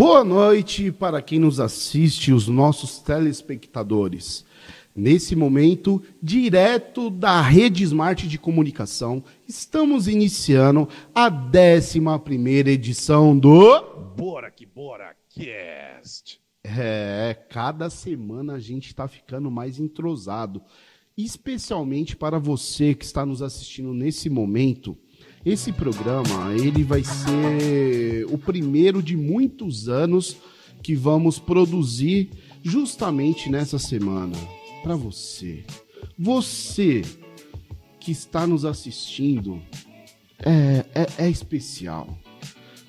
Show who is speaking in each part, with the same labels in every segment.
Speaker 1: Boa noite para quem nos assiste, os nossos telespectadores. Nesse momento, direto da Rede Smart de Comunicação, estamos iniciando a 11 edição do.
Speaker 2: Bora que bora, cast!
Speaker 1: É, cada semana a gente está ficando mais entrosado. Especialmente para você que está nos assistindo nesse momento. Esse programa, ele vai ser o primeiro de muitos anos que vamos produzir justamente nessa semana para você. Você que está nos assistindo é, é, é, especial.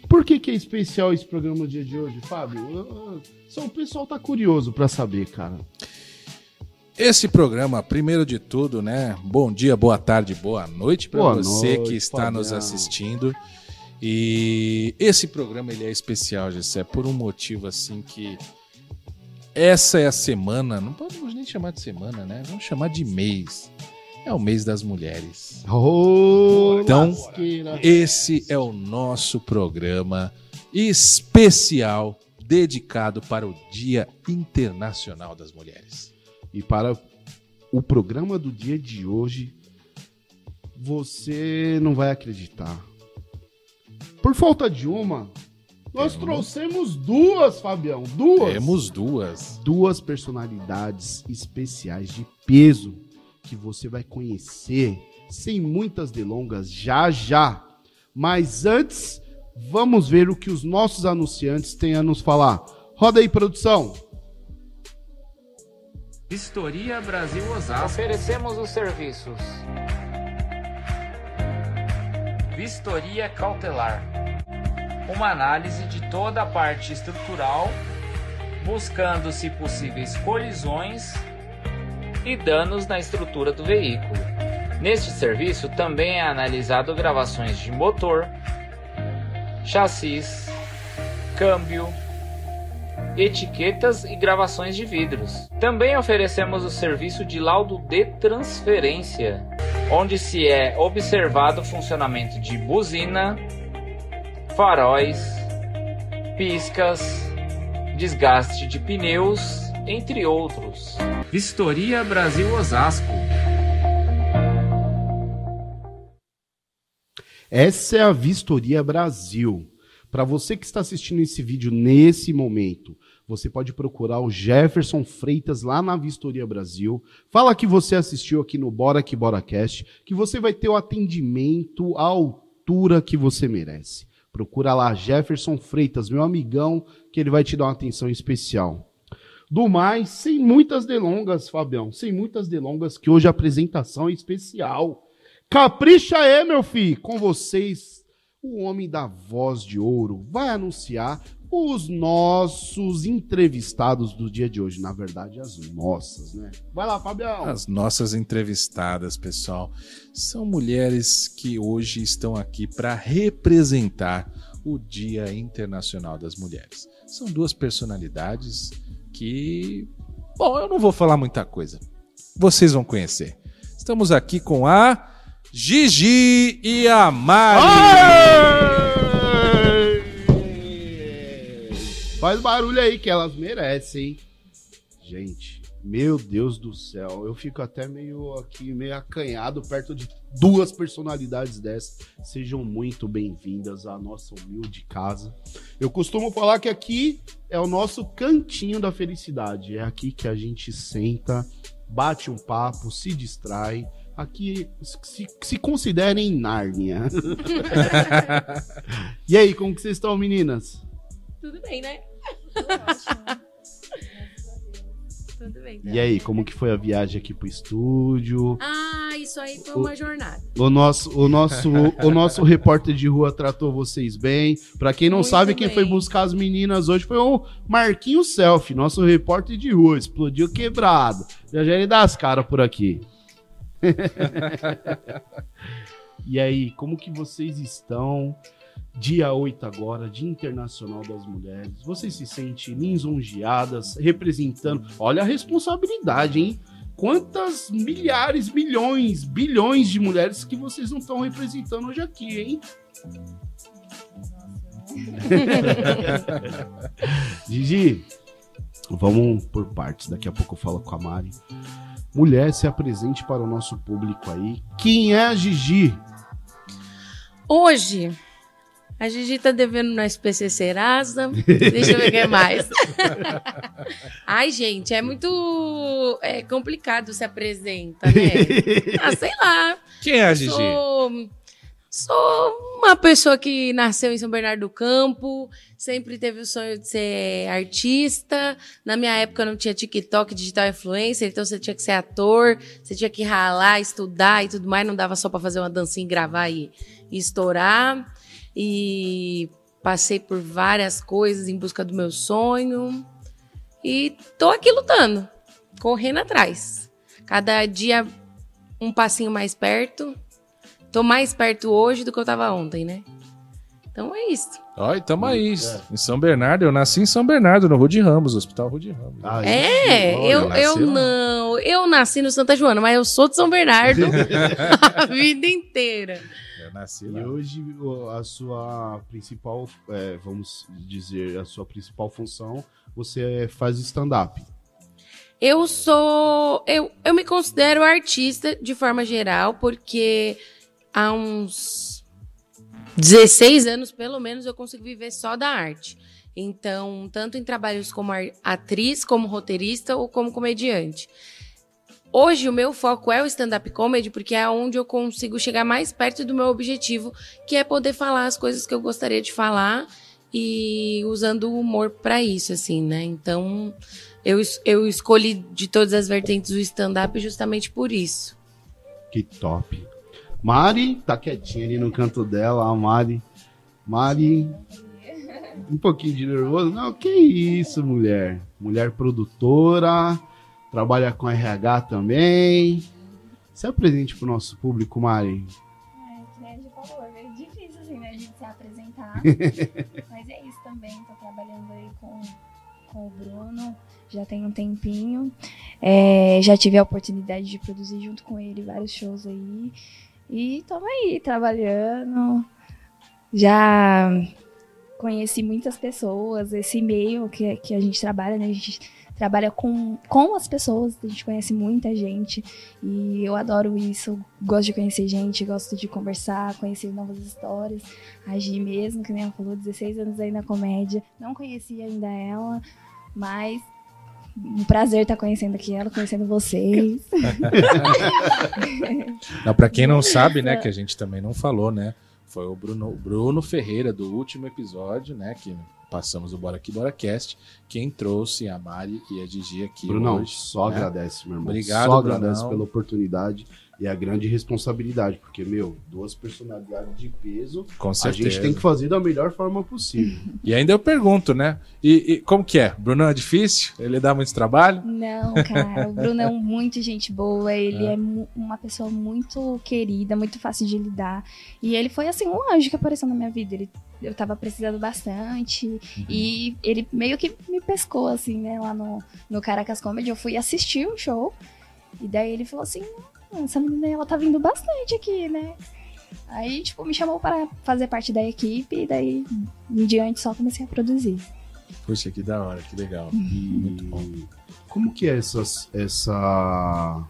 Speaker 1: Por que, que é especial esse programa dia de hoje, Fábio? Só o pessoal tá curioso para saber, cara.
Speaker 2: Esse programa, primeiro de tudo, né? Bom dia, boa tarde, boa noite para você noite, que está Fabião. nos assistindo. E esse programa ele é especial, Gessé, por um motivo assim que essa é a semana, não podemos nem chamar de semana, né? Vamos chamar de mês. É o mês das mulheres.
Speaker 1: Oh,
Speaker 2: então, esse é o nosso programa especial dedicado para o Dia Internacional das Mulheres.
Speaker 1: E para o programa do dia de hoje, você não vai acreditar. Por falta de uma, nós Temos. trouxemos duas, Fabião. Duas.
Speaker 2: Temos duas.
Speaker 1: Duas personalidades especiais de peso que você vai conhecer sem muitas delongas já já. Mas antes, vamos ver o que os nossos anunciantes têm a nos falar. Roda aí, produção.
Speaker 3: Vistoria Brasil Osasco.
Speaker 4: Oferecemos os serviços.
Speaker 3: Vistoria Cautelar uma análise de toda a parte estrutural, buscando, se possíveis, colisões e danos na estrutura do veículo. Neste serviço também é analisado gravações de motor, chassis, câmbio, etiquetas e gravações de vidros. Também oferecemos o serviço de laudo de transferência, onde se é observado o funcionamento de buzina, faróis, piscas, desgaste de pneus, entre outros. Vistoria Brasil Osasco.
Speaker 1: Essa é a Vistoria Brasil. Para você que está assistindo esse vídeo nesse momento, você pode procurar o Jefferson Freitas lá na Vistoria Brasil. Fala que você assistiu aqui no Bora Que Bora Cast, que você vai ter o atendimento à altura que você merece. Procura lá Jefferson Freitas, meu amigão, que ele vai te dar uma atenção especial. Do mais, sem muitas delongas, Fabião, sem muitas delongas, que hoje a apresentação é especial. Capricha aí, meu filho, com vocês, o homem da voz de ouro vai anunciar os nossos entrevistados do dia de hoje. Na verdade, as nossas, né? Vai lá, Fabião.
Speaker 2: As nossas entrevistadas, pessoal, são mulheres que hoje estão aqui para representar o Dia Internacional das Mulheres. São duas personalidades que. Bom, eu não vou falar muita coisa. Vocês vão conhecer. Estamos aqui com a Gigi e a Mari.
Speaker 1: Faz barulho aí que elas merecem. Gente, meu Deus do céu, eu fico até meio aqui, meio acanhado perto de duas personalidades dessas. Sejam muito bem-vindas à nossa humilde casa. Eu costumo falar que aqui é o nosso cantinho da felicidade. É aqui que a gente senta, bate um papo, se distrai. Aqui se, se considerem Nárnia. e aí, como que vocês estão, meninas?
Speaker 5: Tudo bem, né? Tudo bem.
Speaker 1: E aí, como que foi a viagem aqui pro estúdio?
Speaker 5: Ah, isso aí foi uma jornada.
Speaker 1: O nosso, o nosso, o nosso repórter de rua tratou vocês bem. Para quem não Muito sabe, quem bem. foi buscar as meninas hoje foi o Marquinho Selfie, nosso repórter de rua. Explodiu quebrado. Já já ele dá as caras por aqui. e aí, como que vocês estão? dia 8 agora, Dia Internacional das Mulheres. Vocês se sentem lisonjeadas, representando. Olha a responsabilidade, hein? Quantas milhares, milhões, bilhões de mulheres que vocês não estão representando hoje aqui, hein? Gigi, vamos por partes. Daqui a pouco eu falo com a Mari. Mulher, se apresente para o nosso público aí. Quem é a Gigi?
Speaker 5: Hoje, a Gigi tá devendo no SPC Serasa. Deixa eu ver o que mais. Ai, gente, é muito é complicado se apresenta, né? Ah, sei lá.
Speaker 2: Quem é a Gigi?
Speaker 5: Sou, sou uma pessoa que nasceu em São Bernardo do Campo, sempre teve o sonho de ser artista. Na minha época não tinha TikTok, digital influencer, então você tinha que ser ator, você tinha que ralar, estudar e tudo mais, não dava só pra fazer uma dancinha, gravar e, e estourar. E passei por várias coisas em busca do meu sonho. E tô aqui lutando, correndo atrás. Cada dia um passinho mais perto. Tô mais perto hoje do que eu tava ontem, né? Então é isso.
Speaker 2: Olha, tamo aí. Em São Bernardo, eu nasci em São Bernardo, no Rude Ramos, Hospital Rude Ramos.
Speaker 1: Ah,
Speaker 5: É, eu, eu
Speaker 2: nasceu lá.
Speaker 5: não. Eu nasci no Santa Joana, mas eu sou de São Bernardo a vida inteira.
Speaker 2: Eu nasci
Speaker 1: E
Speaker 2: lá.
Speaker 1: hoje o- a sua principal, é, vamos dizer, a sua principal função, você faz stand-up.
Speaker 5: Eu sou. Eu, eu me considero artista de forma geral, porque há uns 16 anos, pelo menos, eu consigo viver só da arte. Então, tanto em trabalhos como atriz, como roteirista ou como comediante. Hoje, o meu foco é o stand-up comedy, porque é onde eu consigo chegar mais perto do meu objetivo, que é poder falar as coisas que eu gostaria de falar e usando o humor pra isso, assim, né? Então, eu, eu escolhi de todas as vertentes o stand-up justamente por isso.
Speaker 1: Que top. Mari tá quietinha ali no canto dela, a Mari. Mari, um pouquinho de nervoso. Não, que isso, mulher. Mulher produtora, trabalha com RH também. Se apresente pro nosso público, Mari.
Speaker 6: É, que falou, é difícil assim, né, a gente se apresentar. Mas é isso também, tô trabalhando aí com, com o Bruno, já tem um tempinho. É, já tive a oportunidade de produzir junto com ele vários shows aí. E tamo aí, trabalhando. Já conheci muitas pessoas, esse meio que, que a gente trabalha, né? A gente trabalha com, com as pessoas, a gente conhece muita gente. E eu adoro isso. Gosto de conhecer gente, gosto de conversar, conhecer novas histórias. A Gi mesmo, que nem ela falou, 16 anos aí na comédia. Não conhecia ainda ela, mas um prazer estar conhecendo aqui ela, conhecendo vocês.
Speaker 2: Não, pra quem não sabe, né, que a gente também não falou, né? Foi o Bruno, Bruno Ferreira do último episódio, né? Que passamos o Bora Aqui Bora Cast, quem trouxe a Mari e a Gigi aqui
Speaker 1: Brunão,
Speaker 2: hoje.
Speaker 1: só
Speaker 2: né?
Speaker 1: agradece, meu irmão.
Speaker 2: Obrigado,
Speaker 1: só agradece
Speaker 2: Brunão.
Speaker 1: pela oportunidade e a grande responsabilidade, porque, meu, duas personalidades de peso,
Speaker 2: Com
Speaker 1: a gente tem que fazer da melhor forma possível.
Speaker 2: E ainda eu pergunto, né? E, e como que é? Bruno é difícil? Ele dá muito trabalho?
Speaker 6: Não, cara, o Bruno é um muito gente boa, ele é, mu- uma pessoa muito querida, muito fácil de lidar. E ele foi assim um anjo que apareceu na minha vida. Ele, eu tava precisando bastante e ele meio que me pescou assim, né, lá no, no Caracas Comedy. Eu fui assistir o show e daí ele falou assim: "Hum, essa menina ela tá vindo bastante aqui, né? Aí, tipo, me chamou para fazer parte da equipe e daí em diante só comecei a produzir.
Speaker 2: Puxa, que da hora, que legal.
Speaker 1: E
Speaker 2: Muito bom.
Speaker 1: como que é essas- essa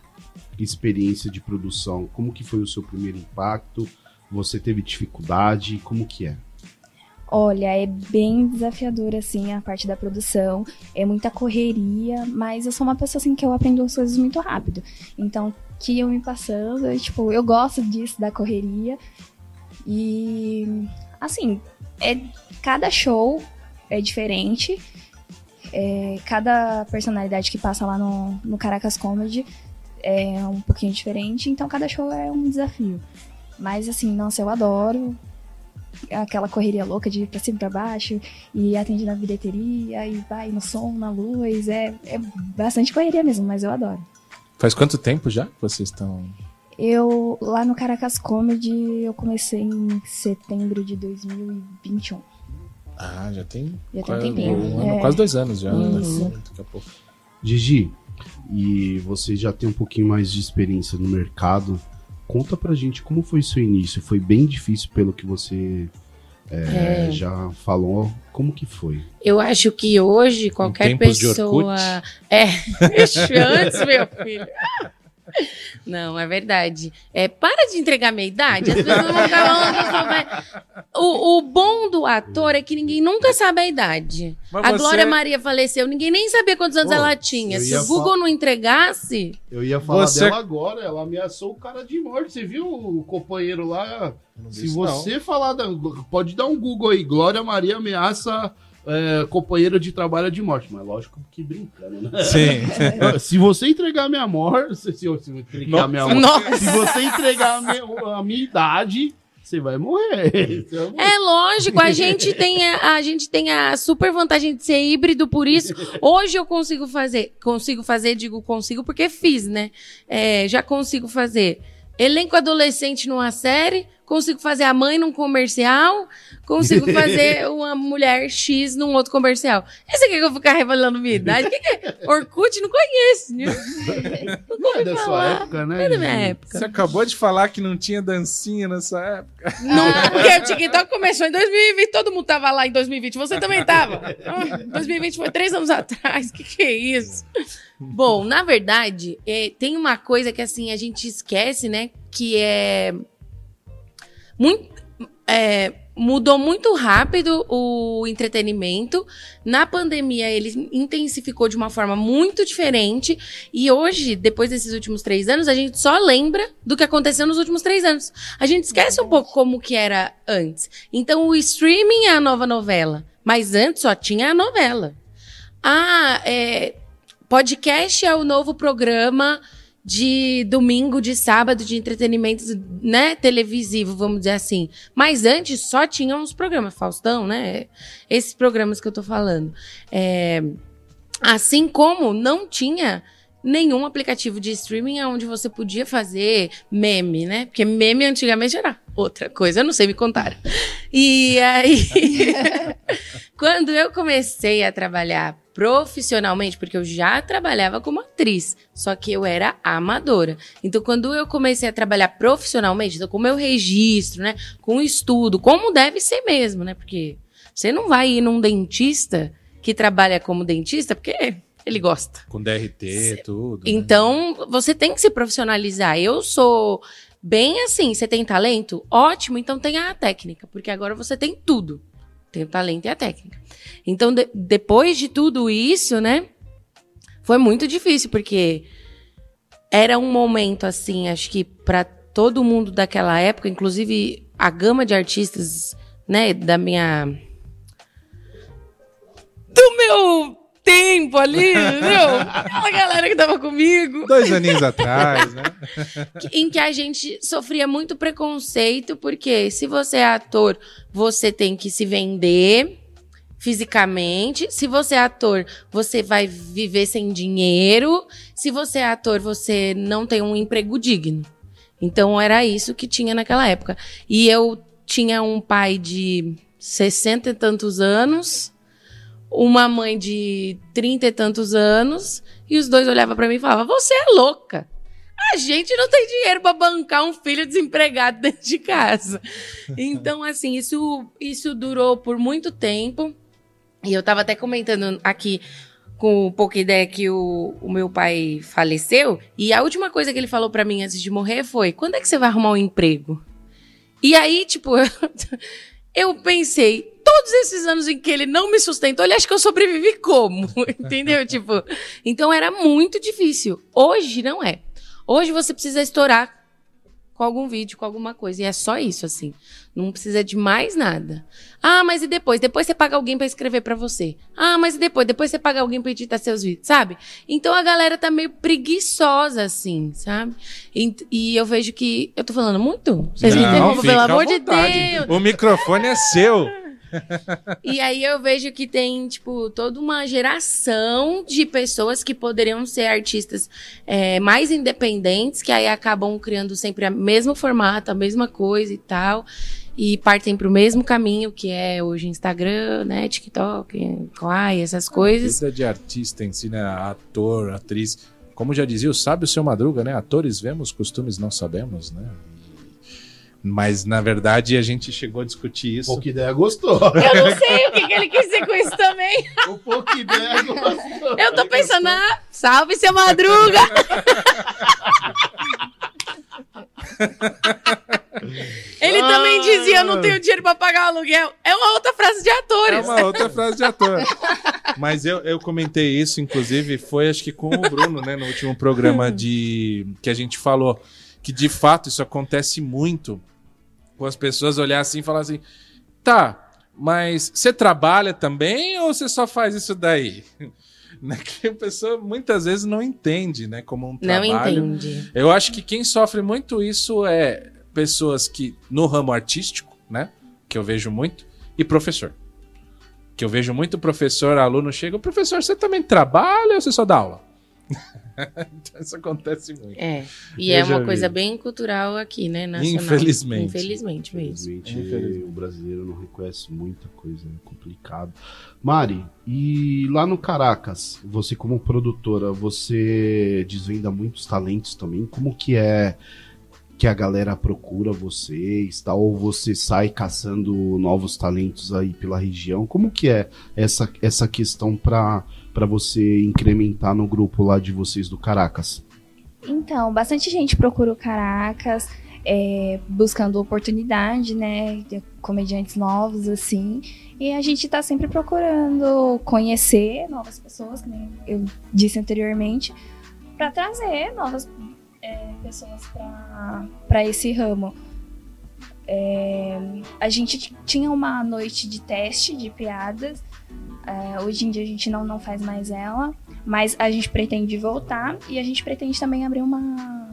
Speaker 1: experiência de produção? Como que foi o seu primeiro impacto? Você teve dificuldade? Como que é?
Speaker 6: Olha, é bem desafiador, assim, a parte da produção. É muita correria, mas eu sou uma pessoa, assim, que eu aprendo as coisas muito rápido. Então, que eu me passando, eu, tipo, eu gosto disso, da correria. E, assim, é, cada show é diferente. É, cada personalidade que passa lá no, no Caracas Comedy é um pouquinho diferente. Então, cada show é um desafio. Mas, assim, nossa, eu adoro aquela correria louca de ir pra cima e pra baixo e atende na bilheteria e vai no som, na luz. É, é bastante correria mesmo, mas eu adoro.
Speaker 2: Faz quanto tempo já que vocês estão.
Speaker 6: Eu, lá no Caracas Comedy, eu comecei em setembro de 2021.
Speaker 2: Ah, já tem.
Speaker 6: Já tem um
Speaker 2: quase,
Speaker 6: tempinho,
Speaker 2: um ano,
Speaker 6: é.
Speaker 2: quase dois anos já. né?
Speaker 6: Isso.
Speaker 2: Daqui a pouco.
Speaker 1: Gigi, e você já tem um pouquinho mais de experiência no mercado. Conta pra gente como foi seu início. Foi bem difícil pelo que você é, já falou como que foi.
Speaker 5: Eu acho que hoje qualquer pessoa.
Speaker 2: Orkut?
Speaker 5: É, antes, meu filho. Não, é verdade. É, para de entregar minha idade. As pessoas vão ficar falando que eu sou velha. o, o bom do ator é que ninguém nunca sabe a idade.
Speaker 2: Mas
Speaker 5: a
Speaker 2: você-
Speaker 5: Glória Maria faleceu, ninguém nem sabia quantos anos
Speaker 1: Pô,
Speaker 5: ela tinha. Se o Google não entregasse.
Speaker 1: Eu ia falar
Speaker 2: Você-
Speaker 1: dela agora, ela ameaçou o cara de morte. Você viu o companheiro lá? Se você falar, da, pode dar um Google aí, Glória Maria ameaça é, companheiro de trabalho de morte. Mas lógico que brincando, né?
Speaker 2: Sim.
Speaker 1: Se você entregar minha morte, se, se se entregar minha morte,
Speaker 5: Nossa.
Speaker 1: se você entregar a minha, a minha idade, você vai morrer. Você vai morrer.
Speaker 5: É lógico, a gente tem a, a gente tem a super vantagem de ser híbrido, por isso hoje eu consigo fazer, consigo fazer, digo consigo porque fiz, né? É, já consigo fazer elenco adolescente numa série, consigo fazer a mãe num comercial, consigo fazer uma mulher X num outro comercial. Esse aqui que eu vou ficar revelando minha idade, o que, que é? Orkut não conheço, né? Nunca
Speaker 1: É da sua época, né?
Speaker 5: É da minha época.
Speaker 2: Você acabou de falar que não tinha dancinha nessa época.
Speaker 5: Não, porque o TikTok começou em 2020, todo mundo tava lá em 2020, você também tava. Ah, 2020 foi três anos atrás, que que é isso? Bom, na verdade, é, tem uma coisa que assim, a gente esquece, né, que é... Muito, é, mudou muito rápido o entretenimento. Na pandemia, ele intensificou de uma forma muito diferente. E hoje, depois desses últimos três anos, a gente só lembra do que aconteceu nos últimos três anos. A gente esquece um pouco como que era antes. Então, o streaming é a nova novela. Mas antes só tinha a novela. Ah, é, podcast é o novo programa de domingo, de sábado, de entretenimento, né, televisivo, vamos dizer assim. Mas antes só tinham os programas, Faustão, né? Esses programas que eu tô falando. É, assim como não tinha nenhum aplicativo de streaming onde você podia fazer meme, né? Porque meme antigamente era outra coisa, eu não sei, me contaram. E aí, quando eu comecei a trabalhar profissionalmente, porque eu já trabalhava como atriz, só que eu era amadora. Então, quando eu comecei a trabalhar profissionalmente, então, com meu registro, né, com estudo, como deve ser mesmo, né? Porque você não vai ir num dentista que trabalha como dentista, porque ele gosta.
Speaker 2: Com DRT, tudo. né?
Speaker 5: Então, você tem que se profissionalizar. Eu sou bem assim, você tem talento? Ótimo, então tenha a técnica, porque agora você tem tudo. Tem o talento e a técnica. Então, de- depois de tudo isso, né? Foi muito difícil, porque era um momento, assim, acho que para todo mundo daquela época, inclusive a gama de artistas, né, da minha. Do meu tempo ali, entendeu? Aquela galera que tava comigo
Speaker 2: Dois aninhos atrás, né?
Speaker 5: em que a gente sofria muito preconceito, porque se você é ator, você tem que se vender fisicamente. Se você é ator, você vai viver sem dinheiro. Se você é ator, você não tem um emprego digno. Então era isso que tinha naquela época. E eu tinha um pai de sessenta e tantos anos, uma mãe de trinta e tantos anos, e os dois olhavam pra mim e falavam: "Você é louca". A gente não tem dinheiro para bancar um filho desempregado dentro de casa. Então, assim, isso, isso durou por muito tempo. E eu tava até comentando aqui com um pouca ideia que o, o meu pai faleceu. E a última coisa que ele falou para mim antes de morrer foi: quando é que você vai arrumar um emprego? E aí, tipo, eu pensei, todos esses anos em que ele não me sustentou, ele acha que eu sobrevivi como? Entendeu? tipo, então era muito difícil. Hoje não é. Hoje você precisa estourar com algum vídeo, com alguma coisa. E é só isso, assim. Não precisa de mais nada. Ah, mas e depois? Depois você paga alguém pra escrever pra você. Ah, mas e depois? Depois você paga alguém pra editar seus vídeos, sabe? Então a galera tá meio preguiçosa, assim, sabe? E, e eu vejo que. Eu tô falando muito? Vocês me
Speaker 2: Não,
Speaker 5: interrompem,
Speaker 2: fica
Speaker 5: pelo amor de
Speaker 2: vontade.
Speaker 5: Deus!
Speaker 2: O microfone é seu.
Speaker 5: E aí eu vejo que tem, tipo, toda uma geração de pessoas que poderiam ser artistas é, mais independentes, que aí acabam criando sempre o mesmo formato, a mesma coisa e tal. E partem pro mesmo caminho, que é hoje Instagram, né, TikTok, Kawaii, essas coisas.
Speaker 2: Vida de artista em si, né? Ator, atriz. Como já dizia o sábio seu Madruga, né? Atores vemos, costumes não sabemos, né? Mas, na verdade, a gente chegou a discutir isso.
Speaker 1: Pouca ideia gostou.
Speaker 5: Eu não sei o que, que ele quis dizer com isso também.
Speaker 1: o pouca ideia gostou.
Speaker 5: Eu tô pensando, ah, salve seu Madruga! Ele também
Speaker 1: Ah.
Speaker 5: dizia, eu não tenho dinheiro pra pagar o aluguel. É uma outra frase de
Speaker 2: É
Speaker 5: atores.
Speaker 2: uma outra frase de ator. Mas eu, eu comentei isso, inclusive, foi acho que com o Bruno, né, no último programa de que a gente falou que de fato isso acontece muito com as pessoas olhar assim e falar assim: "Tá, mas você trabalha também ou você só faz isso daí?" Né, Que a pessoa muitas vezes não entende, né, como um
Speaker 5: Não
Speaker 2: trabalho.
Speaker 5: entendi.
Speaker 2: Eu acho que quem sofre muito isso é pessoas que no ramo artístico, né? Que eu vejo muito, e professor. Que eu vejo muito professor, aluno chega, professor, você também trabalha ou você só dá aula? então, isso acontece muito.
Speaker 5: É. E
Speaker 2: Eu
Speaker 5: é uma
Speaker 2: vi.
Speaker 5: coisa bem cultural aqui, né? Nacional.
Speaker 2: Infelizmente.
Speaker 5: Infelizmente mesmo.
Speaker 1: Infelizmente, o brasileiro não reconhece muita coisa, é complicado. Mari, e lá no Caracas, você como produtora, você desvenda muitos talentos também? Como que é que a galera procura vocês, tal, ou você sai caçando novos talentos aí pela região? Como que é essa, essa questão para para você incrementar no grupo lá de vocês do Caracas?
Speaker 6: Então, bastante gente procura o Caracas, é, buscando oportunidade, né? Comediantes novos, assim. E a gente tá sempre procurando conhecer novas pessoas, nem eu disse anteriormente, para trazer novas é, pessoas para esse ramo. É, a gente tinha uma noite de teste de piadas. É, hoje em dia a gente não, não faz mais ela. Mas a gente pretende voltar e a gente pretende também abrir uma,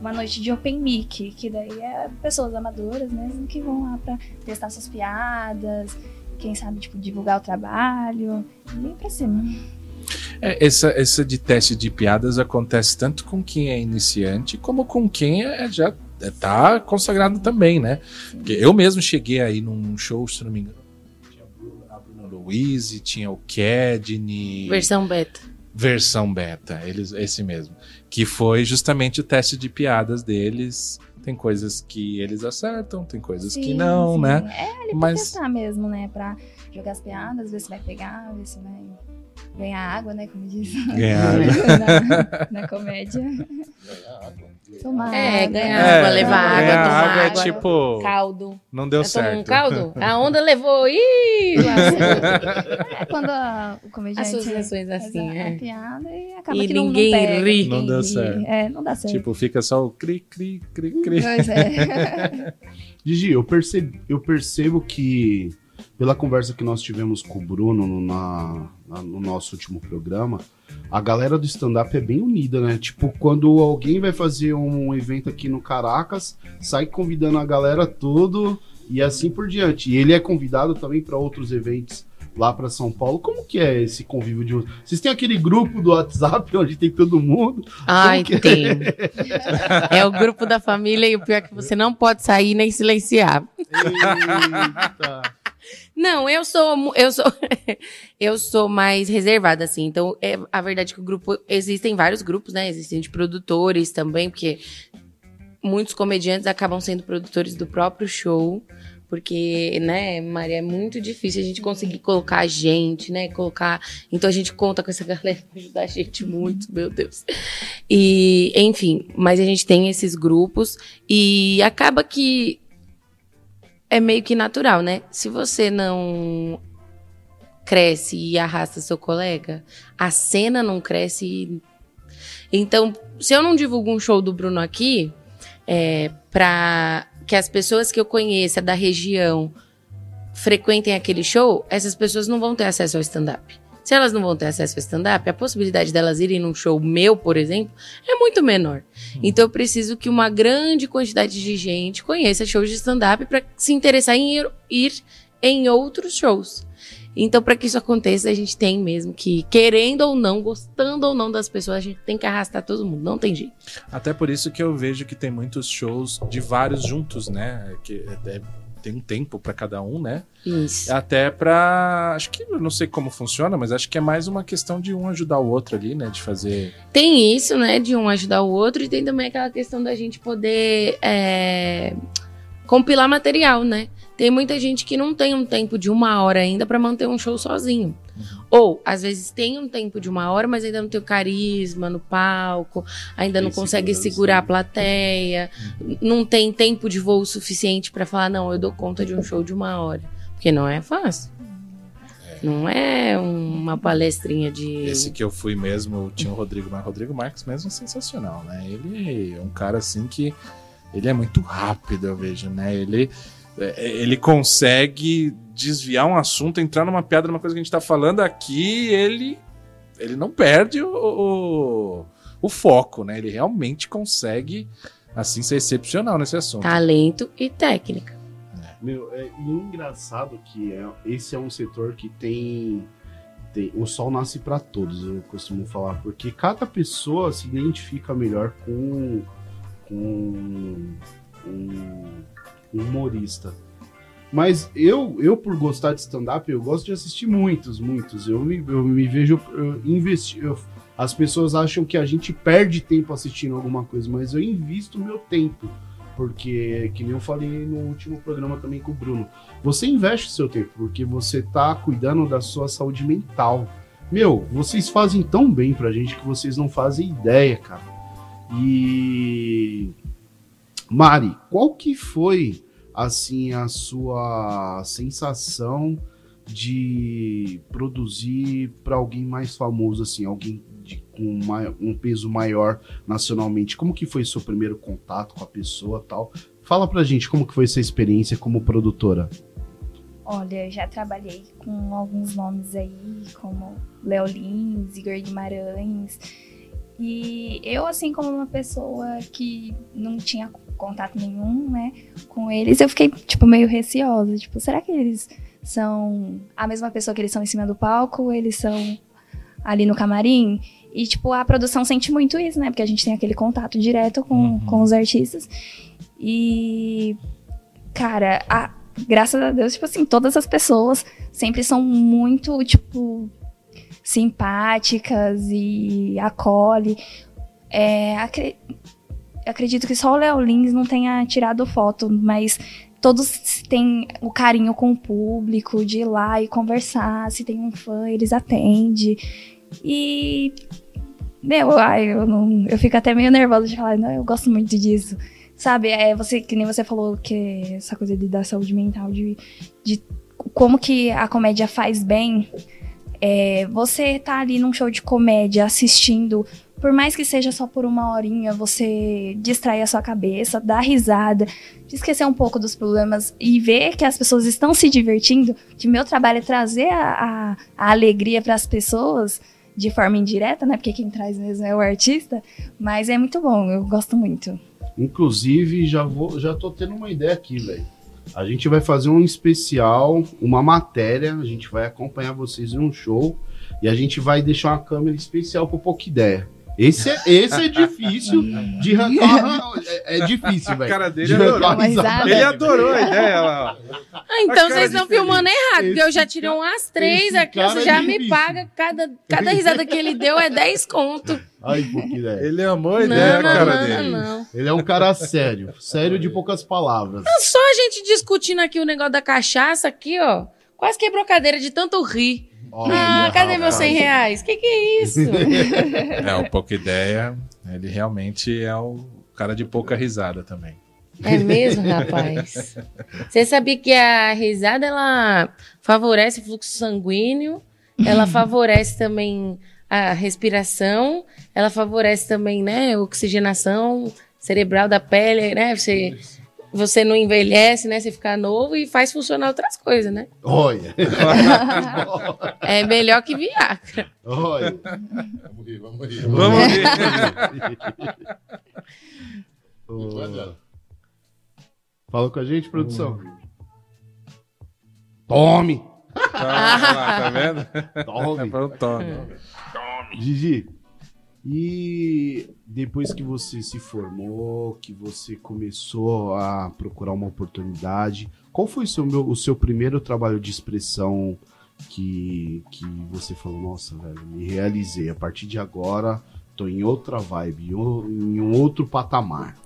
Speaker 6: uma noite de open mic, que daí é pessoas amadoras mesmo que vão lá pra testar suas piadas, quem sabe, tipo, divulgar o trabalho e ir pra cima.
Speaker 2: É, essa, essa de teste de piadas acontece tanto com quem é iniciante, como com quem é, já é, tá consagrado também, né? Porque eu mesmo cheguei aí num show, se não me engano, Bruna Louise, tinha o Kedney...
Speaker 5: Versão beta.
Speaker 2: versão beta, eles, esse mesmo. Que foi justamente o teste de piadas deles. Tem coisas que eles acertam, tem coisas que
Speaker 6: Sim,
Speaker 2: não,
Speaker 6: sim.
Speaker 2: né?
Speaker 6: É pra
Speaker 2: Mas
Speaker 6: testar mesmo, né? Pra jogar as piadas, ver se vai pegar, ver se vai ganhar água, né? Como diz
Speaker 2: ganhar.
Speaker 6: na, na comédia. Tomar
Speaker 5: É,
Speaker 6: água.
Speaker 5: ganhar água, levar água,
Speaker 2: ganhar
Speaker 5: tomar
Speaker 2: água é
Speaker 5: água.
Speaker 2: tipo.
Speaker 5: Caldo.
Speaker 2: Não deu
Speaker 5: Já tomou
Speaker 2: certo.
Speaker 5: um caldo? A onda levou. Ih.
Speaker 6: É quando a- o comediante
Speaker 5: Associações
Speaker 6: faz
Speaker 5: assim,
Speaker 6: a,
Speaker 5: é.
Speaker 6: a piada e acaba
Speaker 5: E
Speaker 6: que não,
Speaker 5: ninguém
Speaker 6: não pega,
Speaker 5: ri.
Speaker 2: Não deu certo.
Speaker 6: É, não dá certo.
Speaker 2: Tipo, fica só o cri, cri, cri, cri.
Speaker 6: Pois é.
Speaker 1: Gigi, eu percebo, eu percebo que, pela conversa que nós tivemos com o Bruno no, na- na- no nosso último programa, a galera do stand-up é bem unida, né? Tipo, quando alguém vai fazer um evento aqui no Caracas, sai convidando a galera todo e assim por diante. E ele é convidado também para outros eventos lá para São Paulo. Como que é esse convívio de vocês têm aquele grupo do WhatsApp onde tem todo mundo?
Speaker 5: Ai,
Speaker 1: que é?
Speaker 5: tem. É o grupo da família e o pior é que você não pode sair nem silenciar.
Speaker 1: Eita.
Speaker 5: Não, eu sou eu sou eu sou mais reservada assim. Então, é a verdade é que o grupo existem vários grupos, né? Existem de produtores também, porque muitos comediantes acabam sendo produtores do próprio show. Porque, né, Maria, é muito difícil a gente conseguir colocar a gente, né? Colocar. Então a gente conta com essa galera pra ajudar a gente muito, meu Deus. E, enfim, mas a gente tem esses grupos e acaba que é meio que natural, né? Se você não cresce e arrasta seu colega, a cena não cresce. e- Então, se eu não divulgo um show do Bruno aqui, é, para que as pessoas que eu conheça da região frequentem aquele show, essas pessoas não vão ter acesso ao stand-up. Se elas não vão ter acesso ao stand-up, a possibilidade delas irem num show meu, por exemplo, é muito menor. Então eu preciso que uma grande quantidade de gente conheça shows de stand-up para se interessar em ir, ir em outros shows. Então, para que isso aconteça, a gente tem mesmo que, querendo ou não, gostando ou não das pessoas, a gente tem que arrastar todo mundo. Não tem jeito.
Speaker 2: Até por isso que eu vejo que tem muitos shows de vários juntos, né? Que é- tem um tempo pra cada um, né?
Speaker 5: Isso.
Speaker 2: Até pra. Acho que eu não sei como funciona, mas acho que é mais uma questão de um ajudar o outro ali, né? De fazer.
Speaker 5: Tem isso, né, de um ajudar o outro, e tem também aquela questão da gente poder é, compilar material, né? Tem muita gente que não tem um tempo de uma hora ainda para manter um show sozinho. Ou, às vezes, tem um tempo de uma hora, mas ainda não tem o carisma no palco, ainda não consegue segurar a plateia, não tem tempo de voo suficiente para falar, não, eu dou conta de um show de uma hora. Porque não é fácil. Não é uma palestrinha de.
Speaker 2: Esse que eu fui mesmo, tinha o Rodrigo, mas o Rodrigo Marques mesmo é sensacional, né? Ele é um cara assim que ele é muito rápido, eu vejo, né? Ele é, ele consegue desviar um assunto, entrar numa piada, numa coisa que a gente tá falando aqui, ele ele não perde o, o, o foco, né? Ele realmente consegue assim ser excepcional nesse assunto.
Speaker 5: Talento e técnica.
Speaker 1: Meu, é, e o engraçado que é, esse é um setor que tem, tem o sol nasce para todos, eu costumo falar, porque cada pessoa se identifica melhor com, com um, um humorista. Mas eu, eu por gostar de stand-up, eu gosto de assistir muitos, muitos. Eu me, eu me vejo eu as pessoas acham que a gente perde tempo assistindo alguma coisa, mas eu invisto meu tempo. Porque, que nem eu falei no último programa também com o Bruno, você investe seu tempo, porque você tá cuidando da sua saúde mental. Meu, vocês fazem tão bem pra gente que vocês não fazem ideia, cara. E. Mari, qual que foi, assim, a sua sensação de produzir pra alguém mais famoso, assim, alguém de, com mai- um peso maior nacionalmente? Como que foi seu primeiro contato com a pessoa tal? Fala pra gente como que foi essa experiência como produtora.
Speaker 6: Olha, já trabalhei com alguns nomes aí, como Léo Lins, Igor Guimarães. E eu, assim, como uma pessoa que não tinha contato nenhum, né, com eles, eu fiquei, tipo, meio receosa. Tipo, será que eles são a mesma pessoa que eles são em cima do palco eles são ali no camarim? E, tipo, a produção sente muito isso, né? Porque a gente tem aquele contato direto com,
Speaker 2: Uhum.
Speaker 6: com os artistas. E, cara, a- graças a Deus, tipo assim, todas as pessoas sempre são muito, tipo, simpáticas e acolhe. É, acre- acredito que só o Léo Lins não tenha tirado foto, mas todos têm o carinho com o público de ir lá e conversar. Se tem um fã, eles atendem. E. Meu, ai, eu, não, eu fico até meio nervosa de falar, não, eu gosto muito disso. Sabe, é você, que nem você falou que essa coisa de, da saúde mental, de, de como que a comédia faz bem. É, você tá ali num show de comédia assistindo, por mais que seja só por uma horinha, você distrai a sua cabeça, dá risada, esquecer um pouco dos problemas e ver que as pessoas estão se divertindo. Que meu trabalho é trazer a, a, a alegria para as pessoas de forma indireta, né? Porque quem traz mesmo é o artista. Mas é muito bom, eu gosto muito.
Speaker 1: Inclusive, já vou, já tô tendo uma ideia aqui, velho. A gente vai fazer um especial, uma matéria, a gente vai acompanhar vocês em um show e a gente vai deixar uma câmera especial pro Pouca Ideia. Esse é, esse é difícil de arrancar. É, é difícil,
Speaker 2: A
Speaker 1: velho.
Speaker 2: cara dele
Speaker 1: De
Speaker 2: adorou.
Speaker 6: risada.
Speaker 1: risada.
Speaker 2: Ele adorou a ideia lá. ó.
Speaker 5: Ah, então vocês estão filmando errado, porque eu já tirei umas três aqui, você já
Speaker 1: é
Speaker 5: me paga. Cada, cada risada que ele deu é 10 conto.
Speaker 1: Ai, Ideia.
Speaker 2: Ele amou a
Speaker 5: Não,
Speaker 2: ideia,
Speaker 5: não,
Speaker 2: cara
Speaker 5: não,
Speaker 2: dele.
Speaker 5: não.
Speaker 1: Ele é um cara sério. Sério de poucas palavras.
Speaker 5: Só a gente discutindo aqui o negócio da cachaça aqui, ó. Quase quebrou a cadeira de tanto rir.
Speaker 1: Olha,
Speaker 5: ah, cadê meus
Speaker 1: rapaz.
Speaker 5: 100 reais? Que que é isso?
Speaker 2: É, o pouca ideia, ele realmente é o cara de pouca risada também.
Speaker 5: É mesmo, rapaz? Você sabia que a risada, ela favorece o fluxo sanguíneo, ela favorece também a respiração, ela favorece também, né, a oxigenação cerebral da pele, né? Você, você não envelhece, né? Você fica novo e faz funcionar outras coisas, né?
Speaker 1: Olha.
Speaker 5: É melhor que Viagra.
Speaker 1: Olha.
Speaker 7: Vamos rir, vamos rir.
Speaker 2: Vamos ver.
Speaker 1: Ô, Fala com a gente, produção. Tome!
Speaker 2: Tá vendo? É
Speaker 1: Tome!
Speaker 2: para o Tony.
Speaker 1: Gigi, e depois que você se formou, que você começou a procurar uma oportunidade, qual foi o seu, meu- o seu primeiro trabalho de expressão que, que você falou, nossa, velho, me realizei, a partir de agora tô em outra vibe, em um outro patamar.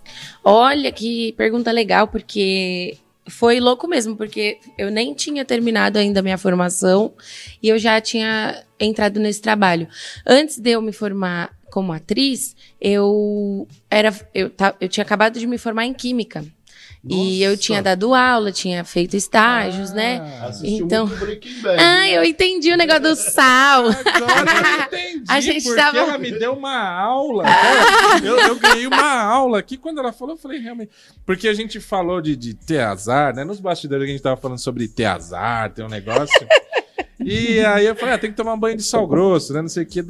Speaker 5: Olha que pergunta legal, porque foi louco mesmo, porque eu nem tinha terminado ainda a minha formação e eu já tinha entrado nesse trabalho. Antes de eu me formar como atriz, eu era eu, eu tinha acabado de me formar em química. E eu
Speaker 1: Nossa.
Speaker 5: tinha dado aula, tinha feito estágios, né?
Speaker 1: Assistiu
Speaker 5: Então-
Speaker 1: muito Bad.
Speaker 5: Ah, eu entendi o negócio do sal.
Speaker 2: Agora eu entendi,
Speaker 5: A gente
Speaker 2: porque
Speaker 5: tava-
Speaker 2: ela me deu uma aula. cara. Eu, eu ganhei uma aula aqui. Quando ela falou, eu falei, realmente. Porque a gente falou de, de ter azar, né? Nos bastidores a gente tava falando sobre ter azar, ter um negócio. E aí eu falei, ah, tem que tomar um banho de sal grosso, né? Não sei o que.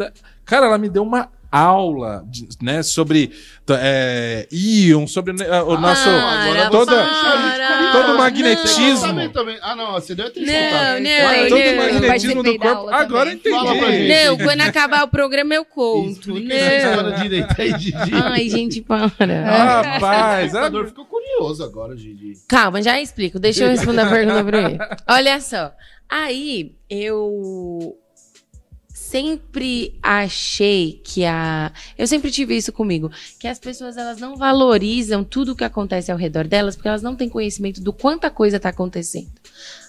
Speaker 2: Cara, ela me deu uma aula, de- né? Sobre é, íon, sobre né, o nosso...
Speaker 5: Para,
Speaker 2: toda-
Speaker 5: para,
Speaker 2: todo
Speaker 5: não.
Speaker 2: magnetismo.
Speaker 1: Também, também. Ah, não, você deve ter
Speaker 5: Não,
Speaker 1: escutado.
Speaker 5: não,
Speaker 2: Olha, todo o
Speaker 5: não.
Speaker 2: magnetismo do corpo. Agora
Speaker 6: também.
Speaker 1: Fala pra
Speaker 2: entendi.
Speaker 1: gente.
Speaker 5: Não, quando acabar o programa eu conto. Não.
Speaker 1: Didi.
Speaker 5: Ai, gente, para.
Speaker 2: Rapaz,
Speaker 1: O
Speaker 2: ela-
Speaker 1: jogador ficou curioso agora, Didi.
Speaker 5: Calma, já explico. Deixa eu responder a pergunta pra ele. Olha só. Aí, eu sempre achei que a. Eu sempre tive isso comigo. Que as pessoas elas não valorizam tudo o que acontece ao redor delas porque elas não têm conhecimento do quanta coisa tá acontecendo.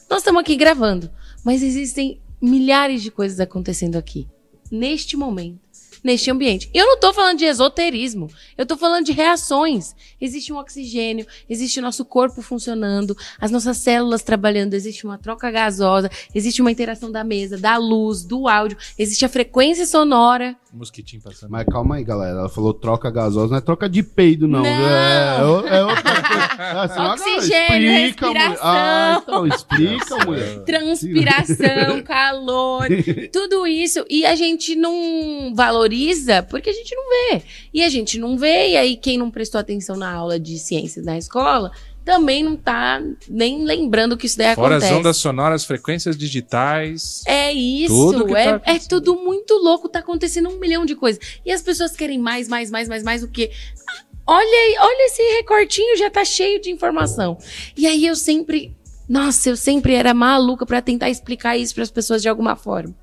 Speaker 5: Nós estamos aqui gravando, mas existem milhares de coisas acontecendo aqui. Neste momento. Neste ambiente. E eu não tô falando de esoterismo. Eu tô falando de reações. Existe um oxigênio, existe o nosso corpo funcionando, as nossas células trabalhando, existe uma troca gasosa, existe uma interação da mesa, da luz, do áudio, existe a frequência sonora.
Speaker 2: Mosquitinho passando.
Speaker 1: Mas calma aí, galera. Ela falou troca gasosa, não é troca de peido, não.
Speaker 5: Não.
Speaker 1: É, é outra coisa. É,
Speaker 5: Oxigênio,
Speaker 1: explica, mulher.
Speaker 5: respiração.
Speaker 1: Ah, então explica, mulher.
Speaker 5: Transpiração, calor, tudo isso. E a gente não valoriza porque a gente não vê. E a gente não vê, e aí quem não prestou atenção na aula de ciências na escola também não tá nem lembrando que isso daí
Speaker 2: Fora
Speaker 5: acontece.
Speaker 2: as ondas sonoras, frequências digitais.
Speaker 5: É isso,
Speaker 2: Tudo que tá
Speaker 5: é, é tudo muito louco, tá acontecendo um milhão de coisas. E as pessoas querem mais, mais, mais, mais, mais o quê? Ah, Olha, aí, olha esse recortinho, já tá cheio de informação. E aí eu sempre, nossa, eu sempre era maluca pra tentar explicar isso para as pessoas de alguma forma.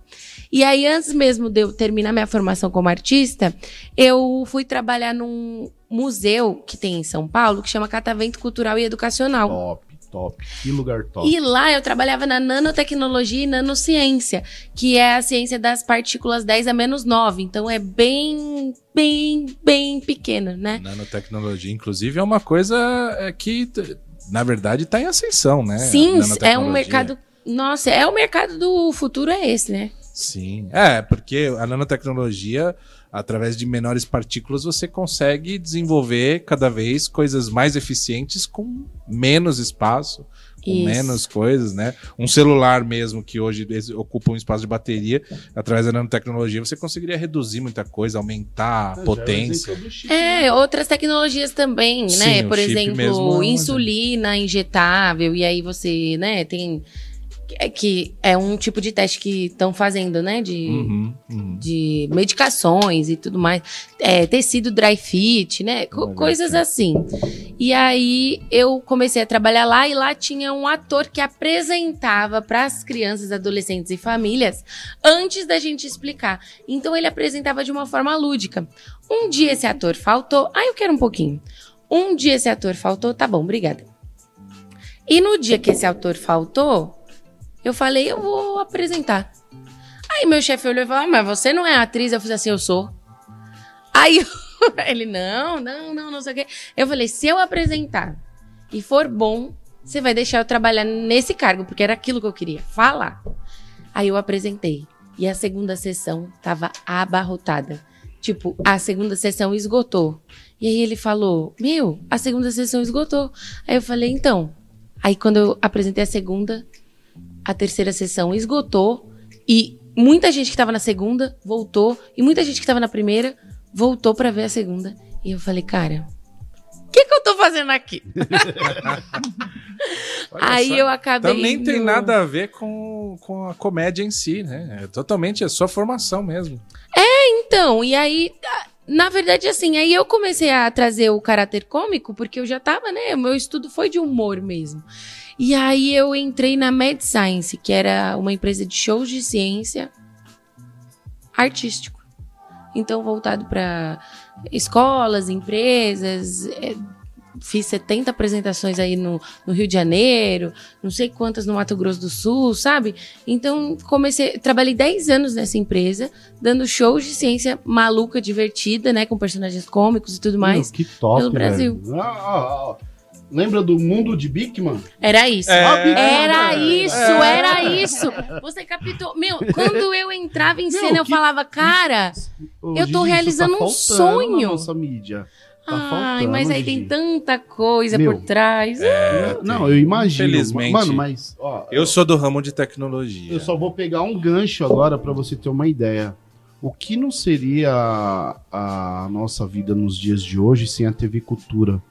Speaker 5: E aí antes mesmo de eu terminar minha formação como artista, eu fui trabalhar num museu que tem em São Paulo, que chama Catavento Cultural e Educacional.
Speaker 1: Top, top. Que lugar top.
Speaker 5: E lá eu trabalhava na nanotecnologia e nanociência, que é a ciência das partículas 10 a menos 9. Então é bem, bem, bem pequena, né?
Speaker 2: Nanotecnologia, inclusive, é uma coisa é, que, na verdade, está em ascensão, né?
Speaker 5: Sim, é um mercado. Nossa, é o mercado do futuro, é esse, né?
Speaker 2: Sim. É, porque a nanotecnologia, através de menores partículas, você consegue desenvolver cada vez coisas mais eficientes com menos espaço, com
Speaker 5: Isso.
Speaker 2: menos coisas, né? Um celular mesmo, que hoje ocupa um espaço de bateria, através da nanotecnologia, você conseguiria reduzir muita coisa, aumentar a potência.
Speaker 5: É, outras tecnologias também,
Speaker 2: Sim,
Speaker 5: né? Por exemplo,
Speaker 2: é um
Speaker 5: insulina injetável, e aí você, né, tem. É Que é um tipo de teste que estão fazendo, né? De,
Speaker 2: Uhum, uhum.
Speaker 5: de medicações e tudo mais. É, tecido dry fit, né? Co- coisas assim. E aí eu comecei a trabalhar lá e lá tinha um ator que apresentava para as crianças, adolescentes e famílias antes da gente explicar. Então ele apresentava de uma forma lúdica. Um dia esse ator faltou. Ah, eu quero um pouquinho. Um dia esse ator faltou, tá bom, obrigada. E no dia que esse ator faltou, eu falei, eu vou apresentar. Aí meu chefe olhou e falou, ah, mas você não é atriz? Eu fiz assim, eu sou. Aí ele, não, não, não, não sei o quê. Eu falei, se eu apresentar e for bom, você vai deixar eu trabalhar nesse cargo, porque era aquilo que eu queria, falar. Aí eu apresentei. E a segunda sessão tava abarrotada. Tipo, a segunda sessão esgotou. E aí ele falou: Meu, a segunda sessão esgotou. Aí eu falei: Então. Aí quando eu apresentei a segunda, a terceira sessão esgotou. E muita gente que tava na segunda voltou. E muita gente que tava na primeira voltou pra ver a segunda. E eu falei: Cara, o que, que eu tô fazendo aqui? Aí
Speaker 2: só.
Speaker 5: eu acabei.
Speaker 2: Também tem
Speaker 5: indo-
Speaker 2: nada a ver com, com a comédia em si, né? É totalmente a sua formação mesmo.
Speaker 5: Então, e aí, na verdade, assim, aí eu comecei a trazer o caráter cômico, porque eu já tava, né? O meu estudo foi de humor mesmo. E aí eu entrei na Mad Science, que era uma empresa de shows de ciência artístico. então voltado para escolas, empresas. é, fiz 70 apresentações aí no, no Rio de Janeiro, não sei quantas no Mato Grosso do Sul, sabe? Então comecei, trabalhei 10 anos nessa empresa, dando shows de ciência maluca, divertida, né, com personagens cômicos e tudo mais.
Speaker 1: Meu, que top,
Speaker 5: pelo Brasil.
Speaker 1: velho. Ah, ah, ah. Lembra do mundo de Bigman?
Speaker 5: Era isso.
Speaker 2: É.
Speaker 5: Era isso,
Speaker 2: É.
Speaker 5: era isso. Você captou. Meu, quando eu entrava em
Speaker 1: Meu,
Speaker 5: cena, eu
Speaker 1: que-
Speaker 5: falava, cara. Eu tô
Speaker 1: Gigi,
Speaker 5: realizando
Speaker 1: isso tá
Speaker 5: um sonho.
Speaker 1: Na nossa mídia. Tá
Speaker 5: Ai,
Speaker 1: faltando,
Speaker 5: mas aí
Speaker 1: Gigi.
Speaker 5: tem tanta coisa
Speaker 1: Meu.
Speaker 5: por trás.
Speaker 2: É,
Speaker 1: Não, eu imagino.
Speaker 2: Infelizmente.
Speaker 1: Mano, mas. Ó,
Speaker 2: Eu sou do ramo de tecnologia.
Speaker 1: Eu só vou pegar um gancho agora pra você ter uma ideia. O que não seria a, a nossa vida nos dias de hoje sem a TV Cultura?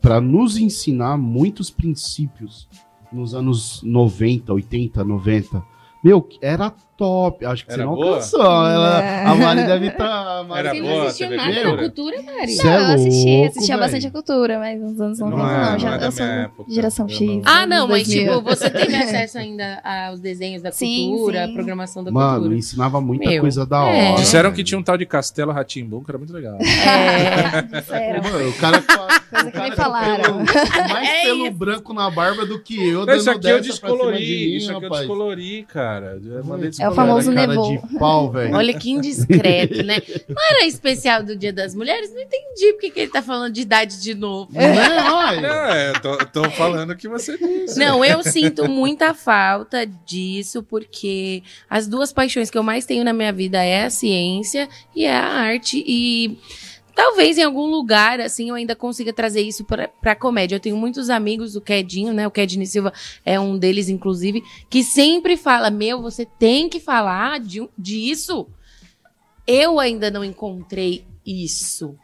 Speaker 1: Para nos ensinar muitos princípios nos anos 90, 80, 90. Meu, era top. Acho que
Speaker 2: Era
Speaker 1: você não
Speaker 2: boa?
Speaker 1: alcançou. Ela, a Mari deve tá, estar.
Speaker 2: Era
Speaker 5: Você
Speaker 2: boa
Speaker 5: não assistiu nada
Speaker 2: Cultura?
Speaker 5: da cultura, Mari?
Speaker 1: Cê
Speaker 6: Não,
Speaker 1: é
Speaker 6: eu assisti, assistia bastante a cultura, mas nos anos 90
Speaker 1: Não
Speaker 6: não,
Speaker 1: é-
Speaker 6: já
Speaker 2: não é da
Speaker 6: eu sou
Speaker 2: época.
Speaker 6: geração X.
Speaker 2: não-
Speaker 5: Ah, não, mas
Speaker 6: 2000.
Speaker 5: tipo, você teve acesso ainda aos desenhos da
Speaker 6: Sim,
Speaker 5: cultura,
Speaker 6: sim.
Speaker 5: a programação da
Speaker 1: Mano,
Speaker 5: cultura.
Speaker 1: ensinava muita
Speaker 5: Meu,
Speaker 1: coisa da
Speaker 5: é.
Speaker 1: hora.
Speaker 2: Disseram
Speaker 1: velho.
Speaker 2: que tinha um tal de Castelo Ratimbum, que era muito legal.
Speaker 5: É.
Speaker 1: Mano, o cara
Speaker 6: Coisa que me falaram.
Speaker 1: mais
Speaker 5: É
Speaker 1: pelo branco na barba do que eu.
Speaker 2: Isso aqui eu descolori. Isso aqui eu descolori, cara. Eu mandei
Speaker 6: É o famoso
Speaker 1: cara
Speaker 6: nevô.
Speaker 1: de pau, velho.
Speaker 5: olha que indiscreto, né? Não era especial do Dia das Mulheres? Não entendi porque que ele tá falando de idade de novo.
Speaker 1: Olha.
Speaker 2: Não, é, eu tô, tô falando o que você disse.
Speaker 5: Não, eu sinto muita falta disso, porque as duas paixões que eu mais tenho na minha vida é a ciência e é a arte. E talvez em algum lugar, assim, eu ainda consiga trazer isso pra, pra comédia. Eu tenho muitos amigos, o Quedinho, né? O Kedney Silva é um deles, inclusive, que sempre fala: Meu, você tem que falar de, disso. Eu ainda não encontrei isso.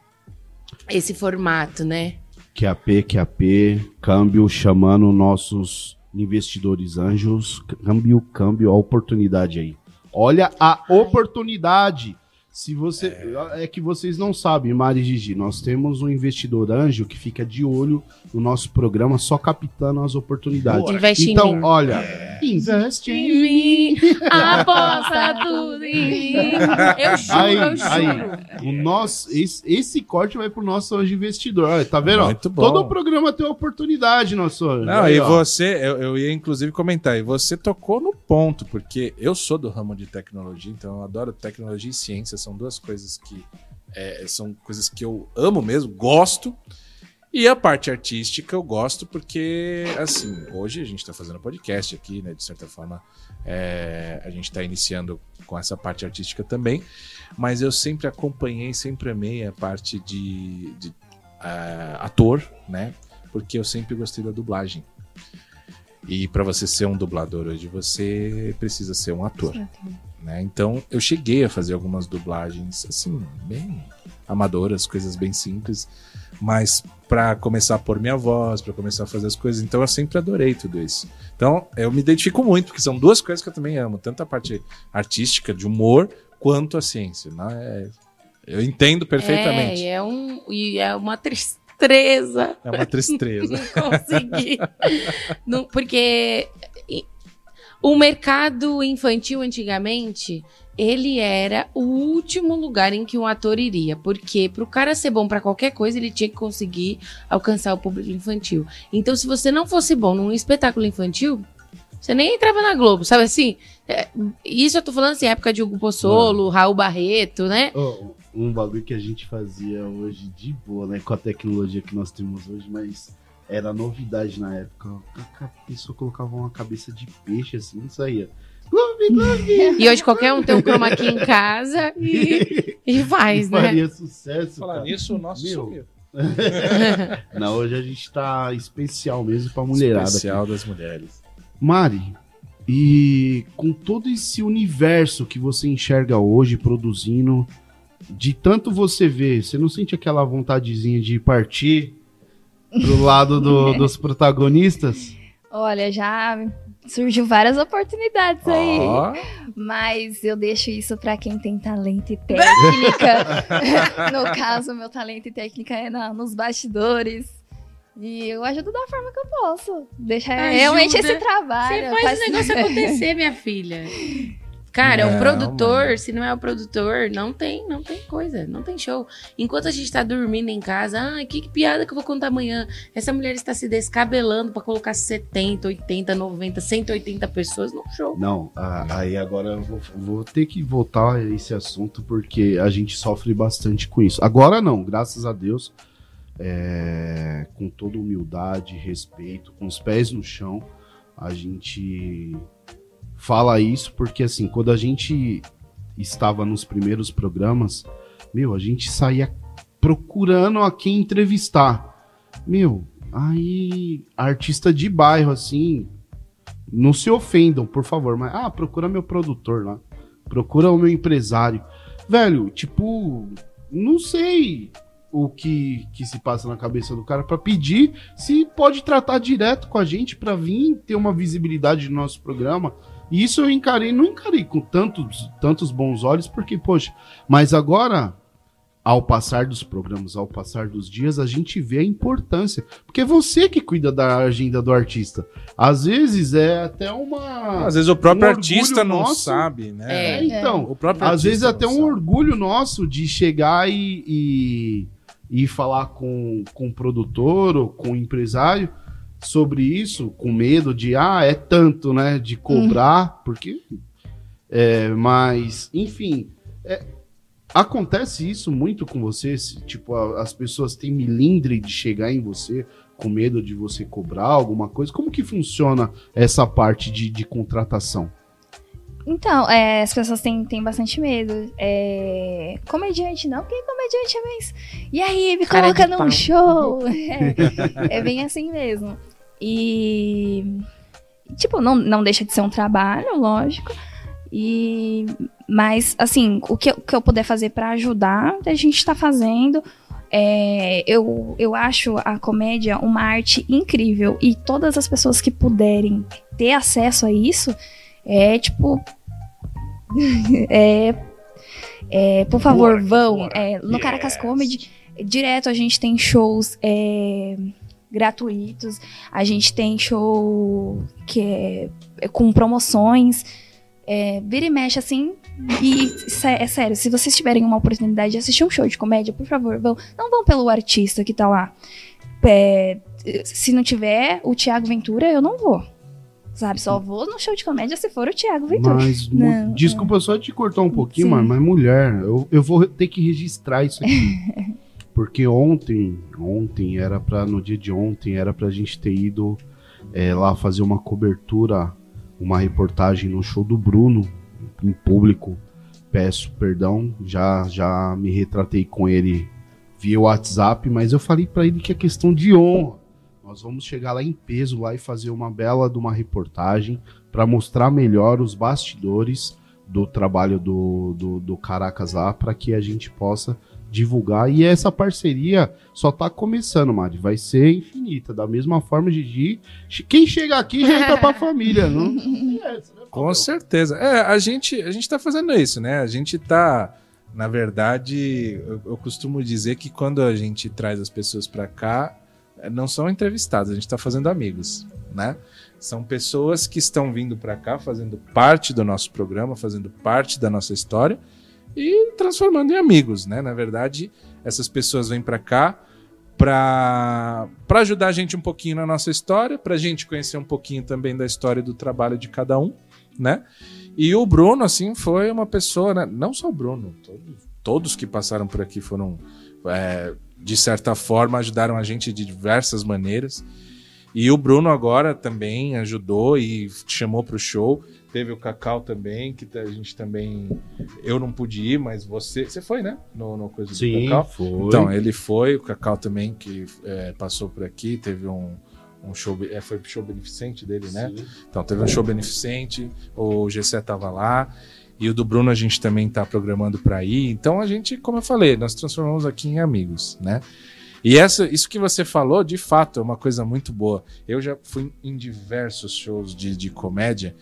Speaker 5: Esse formato, né?
Speaker 1: QAP, QAP, câmbio chamando nossos investidores anjos. Câmbio, câmbio, a oportunidade aí. Olha a oportunidade. Se você. É. que vocês não sabem, Mari e Gigi. Nós temos um investidor anjo que fica de olho no nosso programa, só captando as oportunidades.
Speaker 5: Investe em
Speaker 1: então,
Speaker 5: mim.
Speaker 1: olha, investe em
Speaker 5: em mim, aposta tudo em mim. Eu juro,
Speaker 1: Aí,
Speaker 5: eu juro.
Speaker 1: aí, o nosso, esse, esse corte vai pro nosso anjo investidor. Olha, tá vendo?
Speaker 2: Muito bom.
Speaker 1: Todo o programa tem oportunidade, nosso anjo.
Speaker 2: Não,
Speaker 1: Aí,
Speaker 2: e
Speaker 1: ó.
Speaker 2: você, eu, eu ia inclusive comentar, e você tocou no ponto, porque eu sou do ramo de tecnologia, então eu adoro tecnologia e ciência, são duas coisas que é, são coisas que eu amo mesmo, gosto. E a parte artística eu gosto porque, assim, hoje a gente está fazendo podcast aqui, né? De certa forma, é, a gente está iniciando com essa parte artística também, mas eu sempre acompanhei, sempre amei a parte de, de ah, ator, né? Porque eu sempre gostei da dublagem. E para você ser um dublador hoje, você precisa ser um ator. Né? Então eu cheguei a fazer algumas dublagens assim, bem amadoras, coisas bem simples, mas para começar a pôr minha voz, para começar a fazer as coisas, então eu sempre adorei tudo isso. Então eu me identifico muito, porque são duas coisas que eu também amo, tanto a parte artística, de humor, quanto a ciência. Né? É- eu entendo perfeitamente.
Speaker 5: É, e é, um, e é uma tristeza
Speaker 2: É, uma tristeza.
Speaker 5: não conseguir. Não, porque o mercado infantil antigamente, ele era o último lugar em que um ator iria. Porque pro cara ser bom pra qualquer coisa, ele tinha que conseguir alcançar o público infantil. Então, se você não fosse bom num espetáculo infantil, você nem entrava na Globo, sabe assim? É, isso eu tô falando assim, época de Hugo Pozzolo, Raul Barreto, né?
Speaker 1: Ô, um bagulho que a gente fazia hoje de boa, né? Com a tecnologia que nós temos hoje, mas era novidade na época. A pessoa colocava uma cabeça de peixe assim, não saía. Gloob, gloob.
Speaker 5: E hoje qualquer um tem um chroma key em casa e, e faz, né?
Speaker 1: Faria sucesso.
Speaker 2: Falar
Speaker 1: cara.
Speaker 2: nisso, o nosso
Speaker 1: Meu,
Speaker 2: sumiu.
Speaker 1: Não, hoje a gente tá especial mesmo pra mulherada. aqui.
Speaker 2: Especial das mulheres.
Speaker 1: Mari, e com todo esse universo que você enxerga hoje produzindo, de tanto você ver, você não sente aquela vontadezinha de partir pro lado do- dos protagonistas?
Speaker 6: Olha, já surgiu várias oportunidades aí.
Speaker 2: Ó,
Speaker 6: Mas eu deixo isso pra quem tem talento e técnica. no caso, meu talento e técnica é na- nos bastidores. E eu ajudo da forma que eu posso. Deixar
Speaker 5: Ajuda.
Speaker 6: realmente esse trabalho.
Speaker 5: Você faz o negócio acontecer, minha filha. Cara,
Speaker 2: Não,
Speaker 5: o produtor,
Speaker 2: mano.
Speaker 5: se não é o produtor, não tem, não tem coisa, não tem show. Enquanto a gente tá dormindo em casa, ah, que, que piada que eu vou contar amanhã? Essa mulher está se descabelando pra colocar 70, 80, 90, 180 pessoas no show.
Speaker 1: Não, a- aí agora eu vou, vou ter que voltar a esse assunto porque a gente sofre bastante com isso. Agora não, graças a Deus, é, com toda humildade, respeito, com os pés no chão, a gente fala isso porque assim, quando a gente estava nos primeiros programas, meu, a gente saía procurando a quem entrevistar. Meu, aí artista de bairro assim, não se ofendam, por favor, mas ah, procura meu produtor lá. Procura o meu empresário. Velho, tipo, não sei o que, que se passa na cabeça do cara pra pedir se pode tratar direto com a gente pra vir ter uma visibilidade no nosso programa. E isso eu encarei, não encarei com tantos, tantos bons olhos, porque, poxa, mas agora, ao passar dos programas, ao passar dos dias, a gente vê a importância. Porque é você que cuida da agenda do artista. Às vezes é até uma.
Speaker 2: Às vezes o próprio
Speaker 1: Um orgulho
Speaker 2: artista não
Speaker 1: nosso.
Speaker 2: sabe, né?
Speaker 1: É, então.
Speaker 2: O próprio
Speaker 1: Às vezes até um
Speaker 2: sabe.
Speaker 1: orgulho nosso de chegar e, e, e falar com, com o produtor ou com o empresário sobre isso, com medo de, ah, é tanto, né, de cobrar, porque... É, mas, enfim, é, acontece isso muito com você? Se, tipo, a- as pessoas têm milindre de chegar em você com medo de você cobrar alguma coisa? Como que funciona essa parte de, de contratação?
Speaker 6: Então, é, as pessoas têm, têm bastante medo. É, comediante não, porque comediante é mais. E aí, me coloca num
Speaker 5: pau.
Speaker 6: show. É, é bem assim mesmo. E. Tipo, não, não deixa de ser um trabalho, lógico. E. Mas, assim, o que, eu- o que eu puder fazer pra ajudar, a gente tá fazendo. É, eu, eu acho a comédia uma arte incrível. E todas as pessoas que puderem ter acesso a isso, é tipo. é, é, por favor,
Speaker 1: Bora,
Speaker 6: vão. É, no. Caracas Comedy, direto a gente tem shows é, gratuitos, a gente tem show que é, é com promoções. É, vira e mexe assim. E sé- é sério, se vocês tiverem uma oportunidade de assistir um show de comédia, por favor, vão. Não vão pelo artista que tá lá. É, se não tiver o Thiago Ventura, eu não vou. Sabe? Só vou no show de comédia se for o Thiago Ventura.
Speaker 1: Mas,
Speaker 6: Não,
Speaker 1: desculpa só te cortar um pouquinho,
Speaker 6: Sim.
Speaker 1: mano, mas mulher, eu, eu vou ter que registrar isso aqui. porque ontem, ontem, era pra, no dia de ontem, era pra gente ter ido é, lá fazer uma cobertura, uma reportagem no show do Bruno, em público. Peço perdão, já, já me retratei com ele via WhatsApp, mas eu falei pra ele que é questão de honra. Nós vamos chegar lá em peso lá e fazer uma bela de uma reportagem para mostrar melhor os bastidores do trabalho do, do, do Caracas lá, para que a gente possa divulgar. E essa parceria só tá começando, Mari. Vai ser infinita. Da mesma forma, Gigi. Quem chega aqui já entra pra família, não? É,
Speaker 2: Com certeza. É, a gente, a gente tá fazendo isso, né? A gente tá, na verdade, eu, eu costumo dizer que quando a gente traz as pessoas pra cá, eh, não são entrevistados, a gente tá fazendo amigos, né? São pessoas que estão vindo pra cá, fazendo parte do nosso programa, fazendo parte da nossa história e transformando em amigos, né? Na verdade, essas pessoas vêm pra cá para para ajudar a gente um pouquinho na nossa história, pra gente conhecer um pouquinho também da história do trabalho de cada um, né? E o Bruno, assim, foi uma pessoa, né? não só o Bruno, todos, todos que passaram por aqui foram, é, de certa forma, ajudaram a gente de diversas maneiras. E o Bruno agora também ajudou e chamou para o show. Teve o Cacau também, que a gente também. Eu não pude ir, mas você. Você foi, né? No, no coisa do
Speaker 1: Sim,
Speaker 2: Cacau.
Speaker 1: foi.
Speaker 2: Então, ele foi, o Cacau também, que é, passou por aqui, teve um, um show. É, foi show beneficente dele, né?
Speaker 1: Sim.
Speaker 2: Então teve um show beneficente, o GC tava lá. E o do Bruno a gente também tá programando para ir. Então a gente, como eu falei, nós transformamos aqui em amigos, né? E essa, isso que você falou, de fato, é uma coisa muito boa. Eu já fui em diversos shows de, de comédia.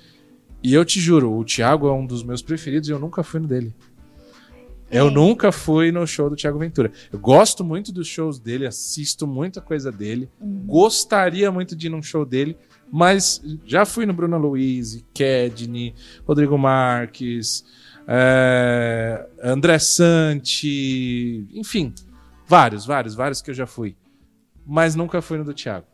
Speaker 2: E eu te juro, o Thiago é um dos meus preferidos e eu nunca fui no dele. Eu nunca fui no show do Thiago Ventura. Eu gosto muito dos shows dele, assisto muita coisa dele. Gostaria muito de ir num show dele, mas já fui no Bruno Luiz, Kedney, Rodrigo Marques, é, André Santi, enfim, vários, vários, vários que eu já fui. Mas nunca fui no do Thiago.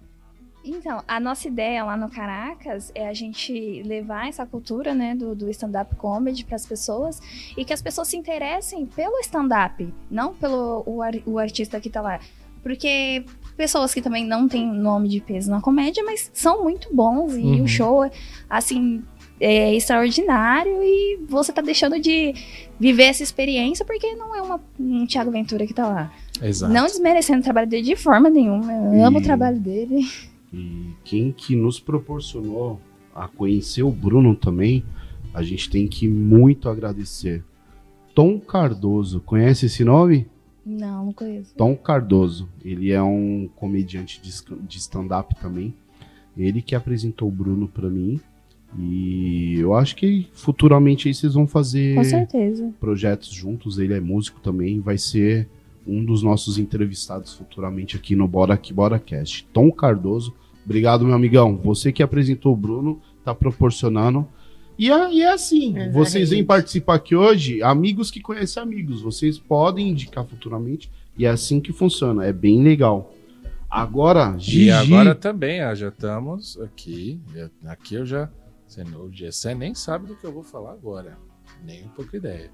Speaker 6: Então, a nossa ideia lá no Caracas é a gente levar essa cultura, né, do, do stand-up comedy para as pessoas e que as pessoas se interessem pelo stand-up, não pelo o, o artista que tá lá. Porque pessoas que também não têm nome de peso na comédia, mas são muito bons e
Speaker 2: Uhum.
Speaker 6: o show, é, assim, é extraordinário e você tá deixando de viver essa experiência porque não é uma, um Thiago Ventura que tá lá.
Speaker 2: Exato.
Speaker 6: Não desmerecendo o trabalho dele de forma nenhuma. Eu amo
Speaker 1: E-
Speaker 6: o trabalho dele.
Speaker 1: E quem que nos proporcionou a conhecer o Bruno também, a gente tem que muito agradecer. Tom Cardoso, conhece esse nome?
Speaker 6: Não, não conheço.
Speaker 1: Tom Cardoso, ele é um comediante de stand-up também. Ele que apresentou o Bruno pra mim. E eu acho que futuramente aí vocês vão fazer
Speaker 6: Com certeza.
Speaker 1: projetos juntos. Ele é músico também, vai ser um dos nossos entrevistados futuramente aqui no Bora Aqui Bora Cast. Tom Cardoso, obrigado, meu amigão. Você que apresentou o Bruno, tá proporcionando. E é, e é assim,
Speaker 5: Exatamente.
Speaker 1: vocês vêm participar aqui hoje, amigos que conhecem amigos. Vocês podem indicar futuramente, e é assim que funciona. É bem legal. Agora, Gigi.
Speaker 2: E agora também, ó, já estamos aqui. Aqui eu já. Você, o nem sabe do que eu vou falar agora. Nem um pouco ideia.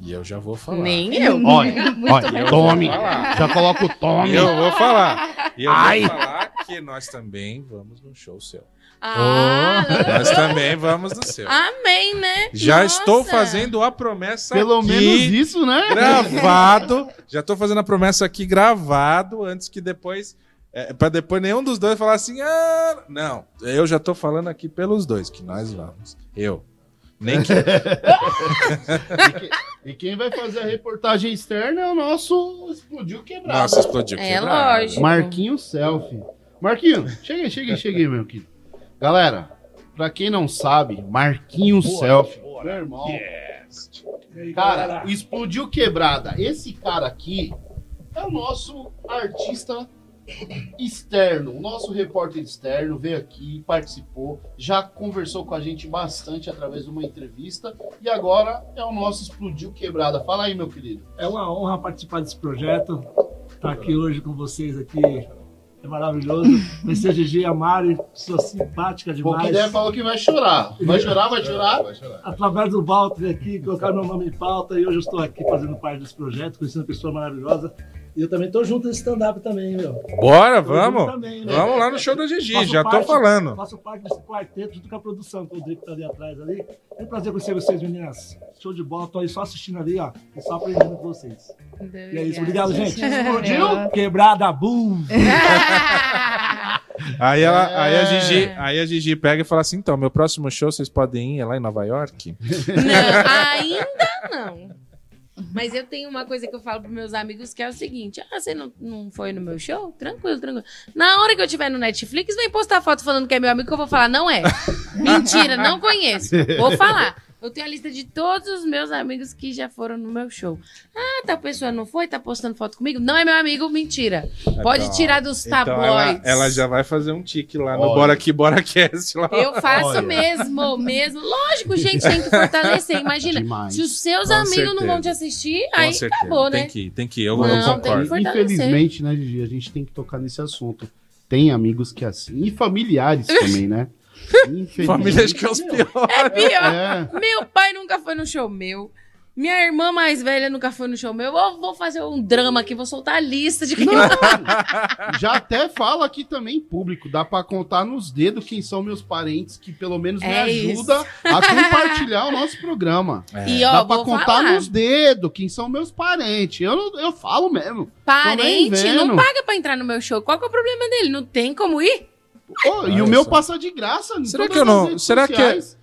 Speaker 2: E eu já vou falar.
Speaker 5: Nem eu.
Speaker 1: Olha, olha,
Speaker 2: eu
Speaker 1: tome. Já coloca o
Speaker 2: E
Speaker 1: tome.
Speaker 2: eu vou falar. E eu
Speaker 1: Ai.
Speaker 2: vou falar que nós também vamos no show seu.
Speaker 5: Ah,
Speaker 2: Nós também vamos no seu.
Speaker 5: amém, né?
Speaker 2: Já
Speaker 5: Nossa.
Speaker 2: estou fazendo a promessa
Speaker 1: Pelo
Speaker 2: aqui,
Speaker 1: menos isso, né?
Speaker 2: gravado. Já estou fazendo a promessa aqui gravado antes que depois é, para depois nenhum dos dois falar assim: "Ah, não, eu já tô falando aqui pelos dois que nós vamos. Eu. Nem que
Speaker 1: E, que- quem vai fazer a reportagem externa é o nosso Explodiu Quebrado.
Speaker 2: Nossa, explodiu
Speaker 5: É
Speaker 2: quebrado.
Speaker 5: lógico.
Speaker 1: Marquinhos Selfie. Chega aí, chega aí, meu querido. Galera, pra quem não sabe, Marquinhos Selfie, meu irmão. Cara, o Explodiu Quebrada. Esse cara aqui é o nosso artista externo, o nosso repórter externo veio aqui, participou, já conversou com a gente bastante através de uma entrevista e agora é o nosso Explodiu Quebrada. Fala aí, meu querido.
Speaker 8: É uma honra participar desse projeto. Estar aqui hoje com vocês aqui é maravilhoso. Conhecer a Gigi e a Mari, pessoa simpática demais.
Speaker 1: ideia falou que vai chorar. Vai chorar, vai chorar.
Speaker 7: Vai chorar.
Speaker 8: Através do Walter aqui, colocaram meu nome em pauta e hoje eu estou aqui fazendo parte desse projeto, conhecendo uma pessoa maravilhosa. E eu também estou junto nesse stand-up também, meu.
Speaker 2: Bora,
Speaker 8: Tô
Speaker 2: vamos.
Speaker 8: também, né?
Speaker 2: Vamos lá no show da Gigi,
Speaker 8: Faço
Speaker 2: já tô
Speaker 8: parte-
Speaker 2: falando.
Speaker 8: Faço parte desse quarteto junto com a produção, com o Drico tá ali atrás ali. É um prazer conhecer vocês, meninas. Show de bola, tô aí só assistindo ali, ó. E só aprendendo com vocês. E é isso, obrigado, gente.
Speaker 1: Explodiu?
Speaker 8: Quebrada, boom!
Speaker 2: Aí, ela, aí, a
Speaker 5: É.
Speaker 2: Gigi, aí a Gigi pega e fala assim: então, meu próximo show vocês podem ir é lá em Nova York?
Speaker 5: Não, ainda não. Mas eu tenho uma coisa que eu falo pros meus amigos que é o seguinte: ah, você não, não foi no meu show? Tranquilo, tranquilo. Na hora que eu tiver no Netflix, vem postar foto falando que é meu amigo, que eu vou falar, não é. Mentira, não conheço. Vou falar. Eu tenho a lista de todos os meus amigos que já foram no meu show. Ah, tal pessoa não foi? Tá postando foto comigo? Não é meu amigo, mentira. Pode
Speaker 2: Então,
Speaker 5: tirar dos
Speaker 2: Então ela,
Speaker 5: tabloides.
Speaker 2: ela já vai fazer um tique lá no
Speaker 1: Olha.
Speaker 2: Bora Aqui, Bora Cast. Lá.
Speaker 5: Eu faço
Speaker 1: Olha.
Speaker 5: mesmo, mesmo. Lógico, gente, tem que fortalecer. Imagina,
Speaker 1: Demais.
Speaker 5: se os seus
Speaker 2: Com
Speaker 5: amigos não vão
Speaker 2: certeza.
Speaker 5: te assistir,
Speaker 2: Com
Speaker 5: aí
Speaker 2: certeza.
Speaker 5: acabou, né?
Speaker 2: Tem que ir, tem que ir. Eu,
Speaker 5: Não,
Speaker 2: eu
Speaker 5: tem
Speaker 2: concordo.
Speaker 5: que.
Speaker 1: Infelizmente, né, Gigi, a gente tem que tocar nesse assunto. Tem amigos que é assim. E familiares também, né? Infelizmente.
Speaker 2: Família acho que é os piores.
Speaker 5: É pior.
Speaker 1: É.
Speaker 5: Meu pai nunca foi no show meu. Minha irmã mais velha nunca foi no show meu. Eu vou fazer um drama aqui, vou soltar a lista de quem
Speaker 1: Não, já até falo aqui também, público, dá pra contar nos dedos quem são meus parentes que pelo menos me
Speaker 5: É
Speaker 1: ajuda a compartilhar o nosso programa.
Speaker 2: É.
Speaker 5: E ó,
Speaker 1: dá pra
Speaker 5: vou
Speaker 1: contar
Speaker 5: falar.
Speaker 1: nos dedos quem são meus parentes. Eu, eu falo mesmo.
Speaker 5: Parente não paga pra entrar no meu show. Qual que é o problema dele? Não tem como ir?
Speaker 1: Ô, e o meu passa de graça. em
Speaker 2: Será que eu não- será que-.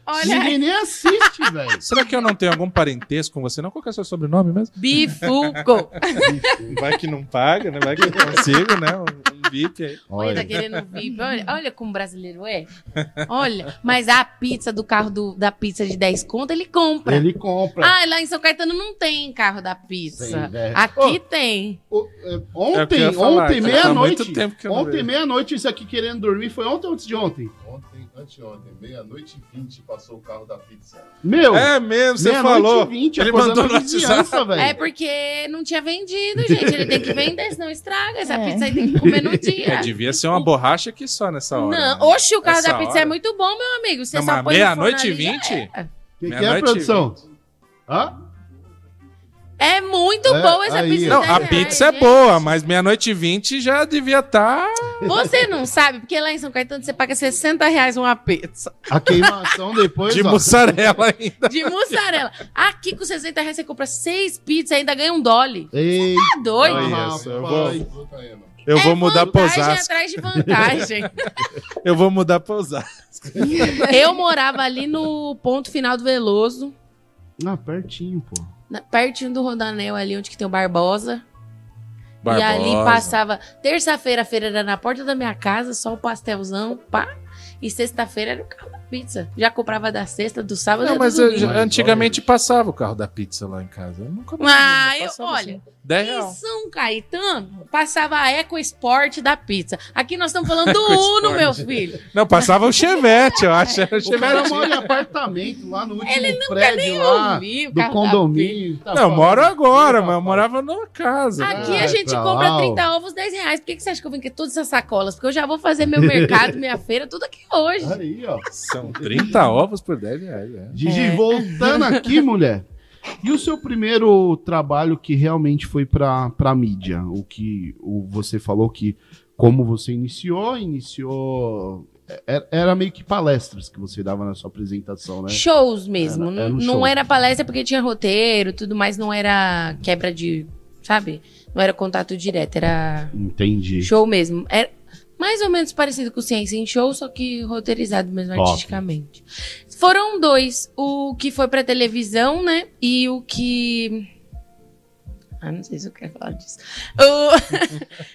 Speaker 5: Olha
Speaker 1: Ninguém nem assiste, velho.
Speaker 2: Será que eu não tenho algum parentesco com você? Não? Qual que é o seu sobrenome mesmo?
Speaker 5: Bifuco.
Speaker 2: Vai que não paga, né? Vai que eu consigo, né? VIP.
Speaker 5: Olha, tá querendo VIP. Olha, olha como brasileiro é. Olha, mas a pizza do carro do, da pizza de 10 conto, ele compra.
Speaker 1: Ele compra.
Speaker 5: Ah, lá em São Caetano não tem carro da pizza.
Speaker 1: Tem, velho.
Speaker 5: Aqui
Speaker 1: Ô,
Speaker 5: tem.
Speaker 1: O- é,
Speaker 2: É
Speaker 1: Ontem, ontem,
Speaker 2: há
Speaker 1: meia-noite. Ontem, meia-noite, isso aqui querendo dormir. Foi ontem ou antes de ontem?
Speaker 7: Ontem, anteontem, meia-noite e vinte, passou o carro da pizza.
Speaker 1: Meu!
Speaker 2: É mesmo, você
Speaker 1: meia-noite
Speaker 2: falou.
Speaker 1: e vinte,
Speaker 2: Ele
Speaker 1: acordando
Speaker 2: mandou no WhatsApp.
Speaker 1: velho.
Speaker 5: É porque não tinha vendido, gente. Ele tem que vender, senão estraga. Essa
Speaker 6: É.
Speaker 5: pizza aí tem que comer no dia.
Speaker 2: É, devia ser uma borracha aqui só nessa hora.
Speaker 5: Não,
Speaker 2: né?
Speaker 5: oxe, o carro
Speaker 2: Essa
Speaker 5: da pizza
Speaker 2: hora.
Speaker 5: é muito bom, meu amigo. Você
Speaker 2: Não,
Speaker 5: só põe
Speaker 2: meia-noite e vinte?
Speaker 1: O que, que é, produção? Hã?
Speaker 5: É muito
Speaker 1: É,
Speaker 5: boa essa
Speaker 1: aí,
Speaker 5: pizza. de
Speaker 2: Não,
Speaker 5: 10
Speaker 2: a
Speaker 5: reais,
Speaker 2: pizza é
Speaker 5: gente.
Speaker 2: boa, mas meia-noite e vinte já devia tá estar.
Speaker 5: Você não sabe, porque lá em São Caetano você paga 60 reais uma pizza
Speaker 1: A queimação depois,
Speaker 2: de
Speaker 1: ó.
Speaker 2: mussarela ainda.
Speaker 5: de mussarela. Aqui com 60 reais você compra seis pizzas e ainda ganha um dolly.
Speaker 1: Ei,
Speaker 5: Tá doido?
Speaker 1: Rapaz.
Speaker 2: essa, eu vou- Eu
Speaker 5: É
Speaker 2: vou mudar pra Osasco.
Speaker 5: atrás de vantagem.
Speaker 2: Eu vou mudar pra Osasco.
Speaker 5: Eu morava ali no ponto final do Veloso,
Speaker 1: Ah, pertinho, pô.
Speaker 5: Na- pertinho do Rodanel ali, onde que tem o Barbosa.
Speaker 2: Barbosa.
Speaker 5: E ali passava. Terça-feira a feira era na porta da minha casa, só o pastelzão, pá. E sexta-feira era o carro pizza. Já comprava da sexta, do sábado
Speaker 2: Não,
Speaker 5: do
Speaker 2: mas eu antigamente passava o carro da pizza lá em casa. Eu nunca
Speaker 5: Ah, eu-
Speaker 2: passava
Speaker 5: olha,
Speaker 2: assim. 10
Speaker 5: Em. São Caetano, passava a Eco Sport da pizza. Aqui nós estamos falando do Uno, meu filho.
Speaker 2: Não, passava o Chevette, eu acho. Era o Chevette.
Speaker 1: mora em apartamento lá no último
Speaker 5: Ele nunca
Speaker 1: prédio
Speaker 5: nem
Speaker 1: lá
Speaker 5: ouviu
Speaker 1: do condomínio. Tá
Speaker 2: Não, eu moro agora, mas eu morava numa casa.
Speaker 5: Aqui
Speaker 1: Vai
Speaker 5: a gente
Speaker 1: pra
Speaker 5: compra
Speaker 1: lá, ó.
Speaker 5: 30 ovos, 10 reais. Por que, que você acha que eu vim aqui todas essas sacolas? Porque eu já vou fazer meu mercado, minha feira, tudo aqui hoje.
Speaker 1: Aí, ó.
Speaker 2: São 30 ovos por 10 reais. É.
Speaker 1: Gigi,
Speaker 5: É.
Speaker 1: voltando aqui, mulher. E o seu primeiro trabalho que realmente foi pra, pra mídia? O que o, você falou que, como você iniciou, iniciou. é- Era meio que palestras que você dava na sua apresentação, né?
Speaker 5: Shows mesmo.
Speaker 1: Era- era
Speaker 5: não
Speaker 1: um
Speaker 5: não
Speaker 1: show.
Speaker 5: era palestra porque tinha roteiro, tudo mais, não era quebra de. Sabe? Não era contato direto, era
Speaker 1: Entendi.
Speaker 5: show mesmo. Era mais ou menos parecido com Ciência em Show, só que roteirizado mesmo
Speaker 1: Top.
Speaker 5: artisticamente. Foram dois. O que foi pra televisão, né? E o que. Ah, não sei se eu quero falar disso.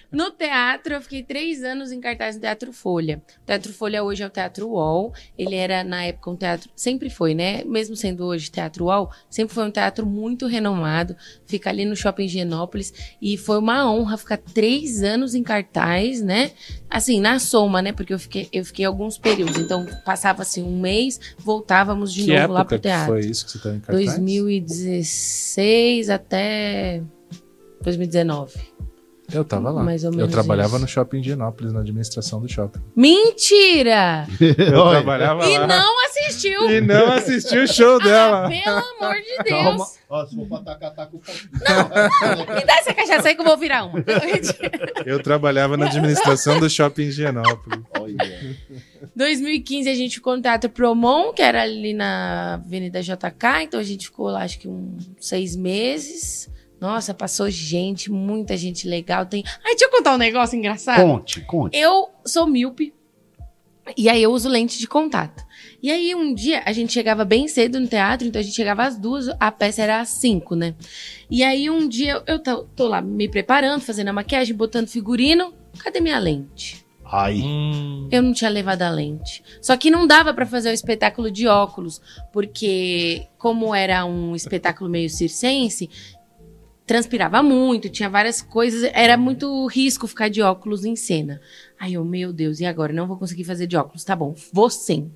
Speaker 5: No teatro, eu fiquei três anos em cartaz no Teatro Folha. O Teatro Folha hoje é o Teatro UOL. Ele era, na época, um teatro. Sempre foi, né? Mesmo sendo hoje Teatro UOL, sempre foi um teatro muito renomado. Fica ali no Shopping Higienópolis. E foi uma honra ficar três anos em cartaz, né? Assim, na soma, né? Porque eu fiquei, eu fiquei alguns períodos. Então, passava assim um mês, voltávamos de
Speaker 2: Que
Speaker 5: novo lá pro
Speaker 2: que
Speaker 5: teatro.
Speaker 2: foi isso que você estava em cartaz?
Speaker 5: 2016 até 2019.
Speaker 2: Eu tava lá.
Speaker 5: Mais ou
Speaker 2: eu
Speaker 5: menos
Speaker 2: trabalhava
Speaker 5: isso.
Speaker 2: no shopping de Genópolis, na administração do shopping.
Speaker 5: Mentira!
Speaker 2: Eu
Speaker 1: Olha,
Speaker 2: trabalhava
Speaker 5: E
Speaker 2: lá.
Speaker 5: não assistiu!
Speaker 2: E não assistiu o show
Speaker 5: Ah,
Speaker 2: dela.
Speaker 5: pelo amor de Deus!
Speaker 1: Calma. Ó, se for pra tacar, taca o pau.
Speaker 5: Me dá essa cachaça aí que eu vou virar uma.
Speaker 2: Eu trabalhava na administração do shopping Genópolis.
Speaker 1: Olha.
Speaker 5: 2015 a gente ficou no Teatro Promon, que era ali na Avenida JK, então a gente ficou lá acho que uns seis meses. Nossa, passou gente, muita gente legal. Tem... Ai, deixa eu contar um negócio engraçado.
Speaker 1: Conte, conte.
Speaker 5: Eu sou míope. E aí eu uso lente de contato. E aí um dia a gente chegava bem cedo no teatro, então a gente chegava às duas, a peça era às cinco, né? E aí um dia eu tô, tô lá me preparando, fazendo a maquiagem, botando figurino. Cadê minha lente?
Speaker 1: Ai.
Speaker 2: Hum,
Speaker 5: Eu não tinha levado a lente. Só que não dava pra fazer o espetáculo de óculos, porque como era um espetáculo meio circense, transpirava muito, tinha várias coisas, era muito risco ficar de óculos em cena. Aí eu, meu Deus, e agora? Não vou conseguir fazer de óculos. Tá bom, vou sim.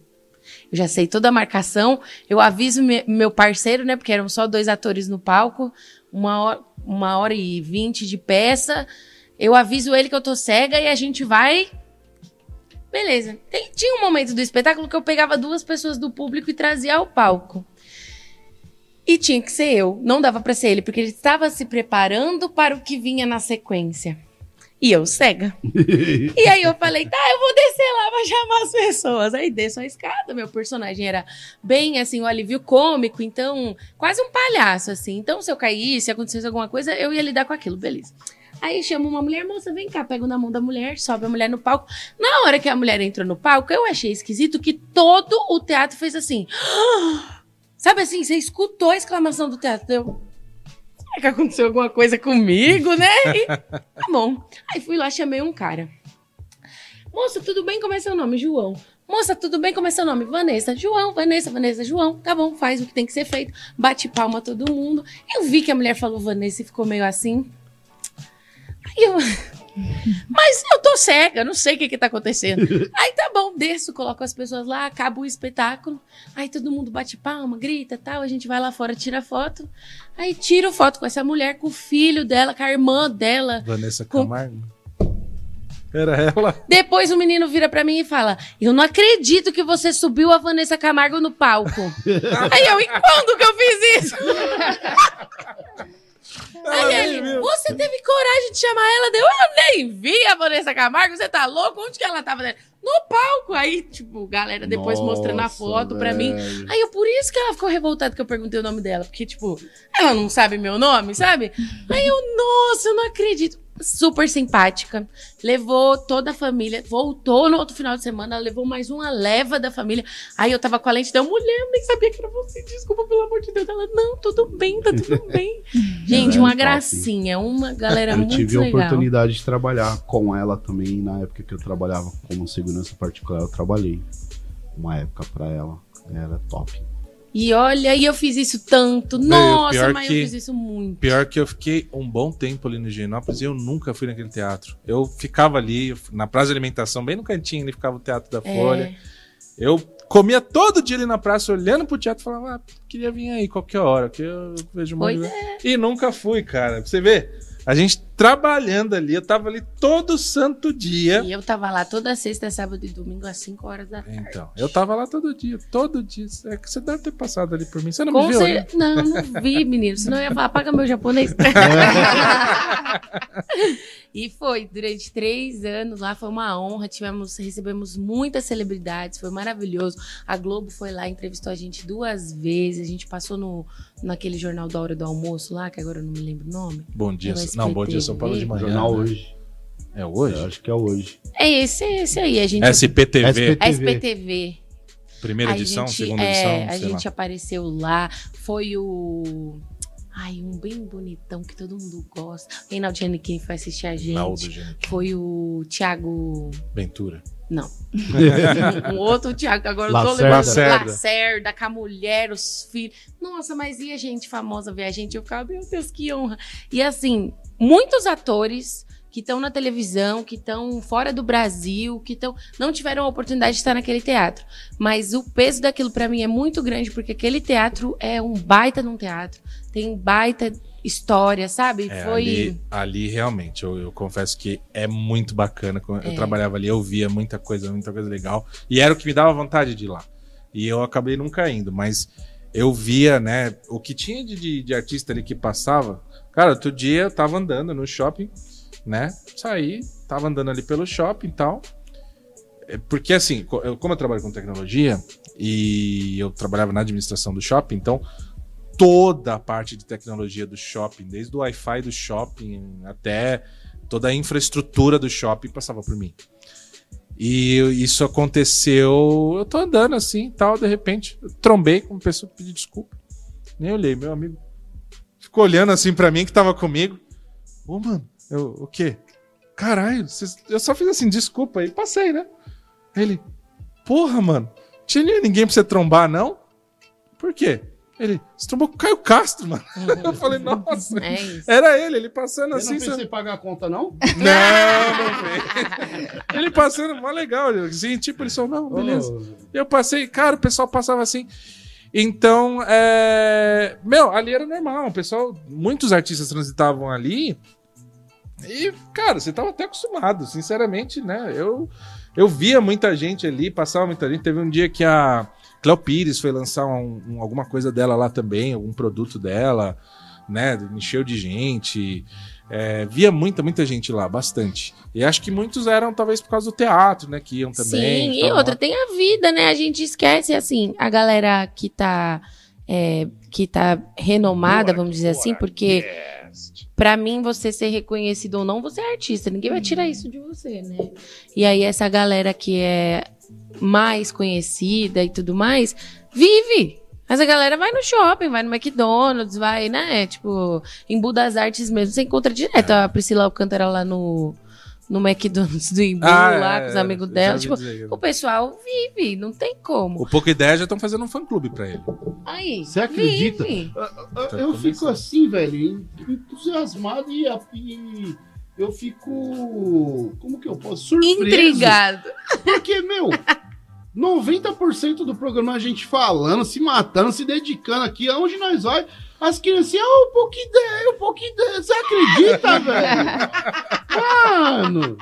Speaker 5: Eu já sei toda a marcação, eu aviso me- meu parceiro, né, porque eram só dois atores no palco, uma hora, uma hora e vinte de peça. Eu aviso ele que eu tô cega e a gente vai Beleza. Tem- tinha um momento do espetáculo que eu pegava duas pessoas do público e trazia ao palco. E tinha que ser eu. Não dava pra ser ele, porque ele estava se preparando para o que vinha na sequência. E eu cega. e aí eu falei, tá, eu vou descer lá pra chamar as pessoas. Aí desço a escada, meu personagem era bem assim, o alívio cômico, então, quase um palhaço, assim. Então, se eu caísse, se acontecesse alguma coisa, eu ia lidar com aquilo, beleza. Aí chama uma mulher, moça, vem cá, pego na mão da mulher, sobe a mulher no palco. Na hora que a mulher entrou no palco, eu achei esquisito que todo o teatro fez assim. Sabe assim, você escutou a exclamação do teatro. Eu, será que aconteceu alguma coisa comigo, né? E, tá bom. Aí fui lá, chamei um cara. Moça, tudo bem? Como é seu nome? João. Moça, tudo bem? Como é seu nome? Vanessa. João, Vanessa, Vanessa, João. Tá bom, faz o que tem que ser feito. Bate palma todo mundo. Eu vi que a mulher falou Vanessa e ficou meio assim. Aí eu. Mas eu tô cega, não sei o que que tá acontecendo. Aí tá bom, desço, coloco as pessoas lá, acaba o espetáculo. Aí todo mundo bate palma, grita tal. A gente vai lá fora, tira foto. Aí tiro foto com essa mulher, com o filho dela, com a irmã dela.
Speaker 2: Vanessa
Speaker 5: Com-
Speaker 2: Camargo. Era ela?
Speaker 5: Depois o menino vira pra mim e fala: Eu não acredito que você subiu a Vanessa Camargo no palco. Aí eu, e quando que eu fiz isso? Aí ele, você teve coragem de chamar ela? Deu, eu nem vi a Vanessa Camargo, você tá louco? Onde que ela tava? No palco. Aí, tipo, galera depois mostrando a
Speaker 1: Nossa,
Speaker 5: foto pra mim. Aí eu, por isso que ela ficou revoltada que eu perguntei o nome dela. Porque, tipo, ela não sabe meu nome, sabe? Aí eu, nossa, eu não acredito. Super simpática. Levou toda a família. Voltou no outro final de semana. Levou mais uma leva da família. Aí eu tava com a lente da mulher, eu nem sabia que era você. Desculpa, pelo amor de Deus. Ela, não, tudo bem, tá tudo bem. Gente,
Speaker 1: É,
Speaker 5: uma
Speaker 1: top.
Speaker 5: gracinha. Uma galera
Speaker 1: eu
Speaker 5: muito
Speaker 1: tive a
Speaker 5: legal.
Speaker 1: oportunidade de trabalhar com ela também na época que eu trabalhava como segurança particular. Eu trabalhei uma época pra ela. Era top.
Speaker 5: E olha, e eu fiz isso tanto.
Speaker 2: Meu,
Speaker 5: Nossa, mas
Speaker 2: que-
Speaker 5: eu fiz isso muito.
Speaker 2: Pior que eu fiquei um bom tempo ali no Higienópolis e eu nunca fui naquele teatro. Eu ficava ali, na praça de alimentação, bem no cantinho, ali ficava o Teatro da
Speaker 5: É.
Speaker 2: Folha. Eu comia todo dia ali na praça, olhando pro teatro falava, ah, queria vir aí qualquer hora, que eu vejo
Speaker 5: Pois
Speaker 2: muito. E nunca fui, cara. Pra você ver, a gente trabalhando ali, eu tava ali todo santo dia.
Speaker 5: E eu tava lá toda sexta, sábado e domingo às 5 horas da tarde.
Speaker 2: Então, eu tava lá todo dia, todo dia. É que você deve ter passado ali por mim. Você não
Speaker 5: Com
Speaker 2: me viu, né?
Speaker 5: cer- Não, não vi, menino. Senão eu ia falar, paga meu japonês. e foi, durante três anos lá, foi uma honra. Tivemos, recebemos muitas celebridades, foi maravilhoso. A Globo foi lá, entrevistou a gente duas vezes. A gente passou no, naquele jornal da hora do almoço lá, que agora eu não me lembro o nome.
Speaker 2: Bom dia.
Speaker 5: No
Speaker 2: Não, bom dia São Paulo de manhã.
Speaker 1: Jornal
Speaker 2: né?
Speaker 1: hoje.
Speaker 2: É hoje?
Speaker 1: Eu acho que é hoje.
Speaker 5: É esse, é esse aí. A gente.
Speaker 2: SPTV.
Speaker 1: SPTV.
Speaker 5: SPTV.
Speaker 2: Primeira
Speaker 5: A
Speaker 2: edição,
Speaker 5: gente-
Speaker 2: segunda
Speaker 5: é,
Speaker 2: edição,
Speaker 5: A
Speaker 2: sei
Speaker 5: gente
Speaker 2: lá.
Speaker 5: apareceu lá. Foi o. Ai, um bem bonitão que todo mundo gosta. Reinaldo Giannichini foi assistir a gente.
Speaker 2: Naldo, gente.
Speaker 5: Foi o Thiago.
Speaker 2: Ventura.
Speaker 5: Não. um outro Thiago, agora eu tô
Speaker 1: Lacerda.
Speaker 5: lembrando.
Speaker 2: Lacerda.
Speaker 5: Lacerda, com a mulher, os filhos. Nossa, mas e a gente famosa ver a gente? Eu ficava, meu Deus, que honra. E assim, muitos atores que estão na televisão, que estão fora do Brasil, que estão não tiveram a oportunidade de estar naquele teatro. Mas o peso daquilo pra mim é muito grande, porque aquele teatro é um baita num teatro. Tem baita história, sabe?
Speaker 2: É,
Speaker 5: Foi.
Speaker 2: ali, ali realmente, eu, eu confesso que é muito bacana. Eu
Speaker 5: É.
Speaker 2: trabalhava ali, eu via muita coisa, muita coisa legal. E era o que me dava vontade de ir lá. E eu acabei nunca indo, mas eu via, né, o que tinha de, de, de artista ali que passava. Cara, outro dia eu tava andando no shopping, né? Saí, tava andando ali pelo shopping e tal. É, Porque assim, eu- como eu trabalho com tecnologia e eu trabalhava na administração do shopping, então toda a parte de tecnologia do shopping, desde o Wi-Fi do shopping até toda a infraestrutura do shopping passava por mim. E isso aconteceu, eu tô andando assim e tal, de repente, trombei com uma pessoa pedir desculpa. Nem olhei, meu amigo ficou olhando assim pra mim que tava comigo. Ô, mano, eu, o quê? Caralho, vocês- eu só fiz assim, desculpa, e passei, né? Ele, porra, mano, tinha ninguém pra você trombar, não? Por quê? Ele, você trombou com o Caio Castro, mano. Eu falei, nossa.
Speaker 5: É isso.
Speaker 2: Era ele, ele passando
Speaker 1: Eu
Speaker 2: assim.
Speaker 1: não
Speaker 2: você-
Speaker 1: pensei em pagar a conta, não?
Speaker 2: Não, não fez. Ele passando, mó legal. Assim, tipo, ele só, não, beleza.
Speaker 1: Ô,
Speaker 2: Eu passei, cara, o pessoal passava assim. Então, é... meu, ali era normal. O pessoal, muitos artistas transitavam ali. E, cara, você tava até acostumado, sinceramente, né? Eu, eu via muita gente ali, passava muita gente. Teve um dia que a Cléo Pires foi lançar um- um- alguma coisa dela lá também, algum produto dela, né? Encheu de gente. É, via muita, muita gente lá, bastante. E acho que muitos eram, talvez, por causa do teatro, né? Que iam também.
Speaker 5: Sim, e outra,
Speaker 2: lá.
Speaker 5: tem a vida, né? A gente esquece, assim, a galera que tá, é, que tá renomada, vamos dizer assim, porque pra mim, você ser reconhecido ou não, você é artista. Ninguém vai tirar isso de você, né? E aí, essa galera que é mais conhecida e tudo mais, vive. Essa galera vai no shopping, vai no McDonald's, vai, né? Tipo, em Budas Artes mesmo, você encontra direto a Priscila Alcântara lá no, no McDonald's do Imbu
Speaker 2: Ah,
Speaker 5: lá
Speaker 2: é,
Speaker 5: com os
Speaker 2: é,
Speaker 5: amigos dela. Tipo,
Speaker 2: dizer.
Speaker 5: o pessoal vive, não tem como.
Speaker 2: O Pouca Ideia já estão fazendo um fã-clube pra ele.
Speaker 5: Aí,
Speaker 1: Você acredita?
Speaker 5: vive.
Speaker 1: Eu
Speaker 2: Tá
Speaker 1: fico assim, velho, entusiasmado e, e eu fico. Como que eu posso? Surpreso.
Speaker 5: Intrigado.
Speaker 1: Porque, meu, 90% do programa a gente falando, se matando, se dedicando aqui, aonde nós vai, as criancinhas, oh, um pouco ideia, um pouco ideia. Você acredita, velho? Mano,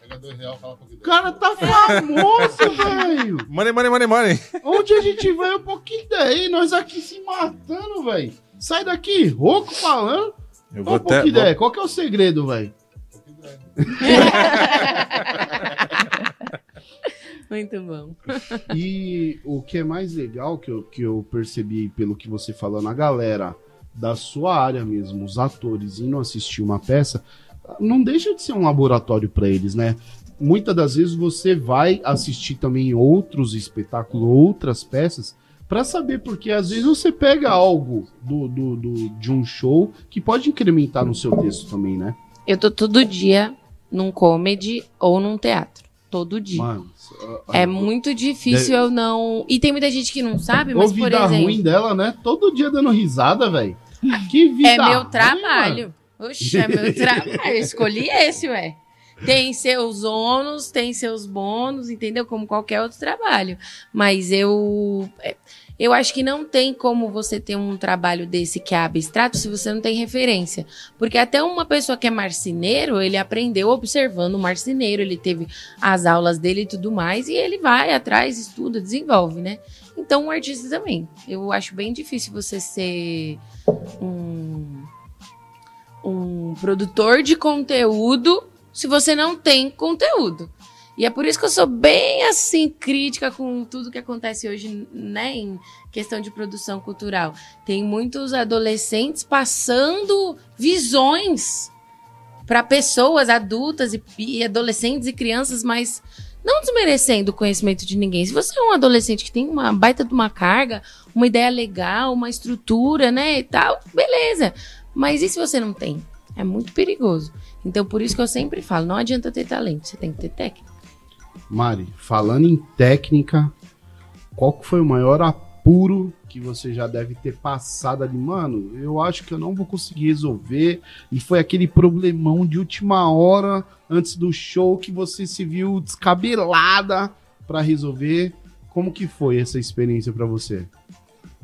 Speaker 7: Pega dois reais, fala um pouquinho.
Speaker 1: o cara tá famoso, velho.
Speaker 2: Money, money, money, money.
Speaker 1: Onde a gente vai, um ideia, e nós aqui se matando, velho. Sai daqui, rouco falando.
Speaker 2: Eu
Speaker 1: Ô,
Speaker 2: vou
Speaker 1: pouco
Speaker 2: até.
Speaker 1: qual que é o segredo, velho?
Speaker 5: Muito bom.
Speaker 1: E o que é mais legal que eu, que eu percebi pelo que você falou na galera da sua área mesmo, os atores indo assistir uma peça, não deixa de ser um laboratório para eles, né? Muitas das vezes você vai assistir também outros espetáculos, outras peças, para saber, porque às vezes você pega algo do, do, do- de um show que pode incrementar no seu texto também, né?
Speaker 5: Eu tô todo dia num comedy ou num teatro. Todo dia.
Speaker 1: Mano,
Speaker 5: É muito difícil eu não. E tem muita gente que não sabe, mas, por
Speaker 1: vida
Speaker 5: exemplo.
Speaker 1: ruim dela, né? Todo dia dando risada, velho. Que vida
Speaker 5: É meu
Speaker 1: ruim,
Speaker 5: trabalho. Oxe, é meu trabalho. Eu escolhi esse, ué. Tem seus ônus, tem seus bônus, entendeu? Como qualquer outro trabalho. Mas eu. é, Eu acho que não tem como você ter um trabalho desse que é abstrato se você não tem referência. Porque até uma pessoa que é marceneiro, ele aprendeu observando o marceneiro, ele teve as aulas dele e tudo mais, e ele vai atrás, estuda, desenvolve, né? Então, um artista também. Eu acho bem difícil você ser um, um produtor de conteúdo se você não tem conteúdo. E é por isso que eu sou bem assim crítica com tudo que acontece hoje, né, em questão de produção cultural. Tem muitos adolescentes passando visões para pessoas adultas e, e adolescentes e crianças, mas não desmerecendo o conhecimento de ninguém. Se você é um adolescente que tem uma baita de uma carga, uma ideia legal, uma estrutura, né, e tal, beleza. Mas e se você não tem? É muito perigoso. Então, por isso que eu sempre falo, não adianta ter talento, você tem que ter técnica.
Speaker 1: Mari, falando em técnica, qual foi o maior apuro que você já deve ter passado ali? Mano, eu acho que eu não vou conseguir resolver. E foi aquele problemão de última hora antes do show que você se viu descabelada pra resolver. Como que foi essa experiência pra você?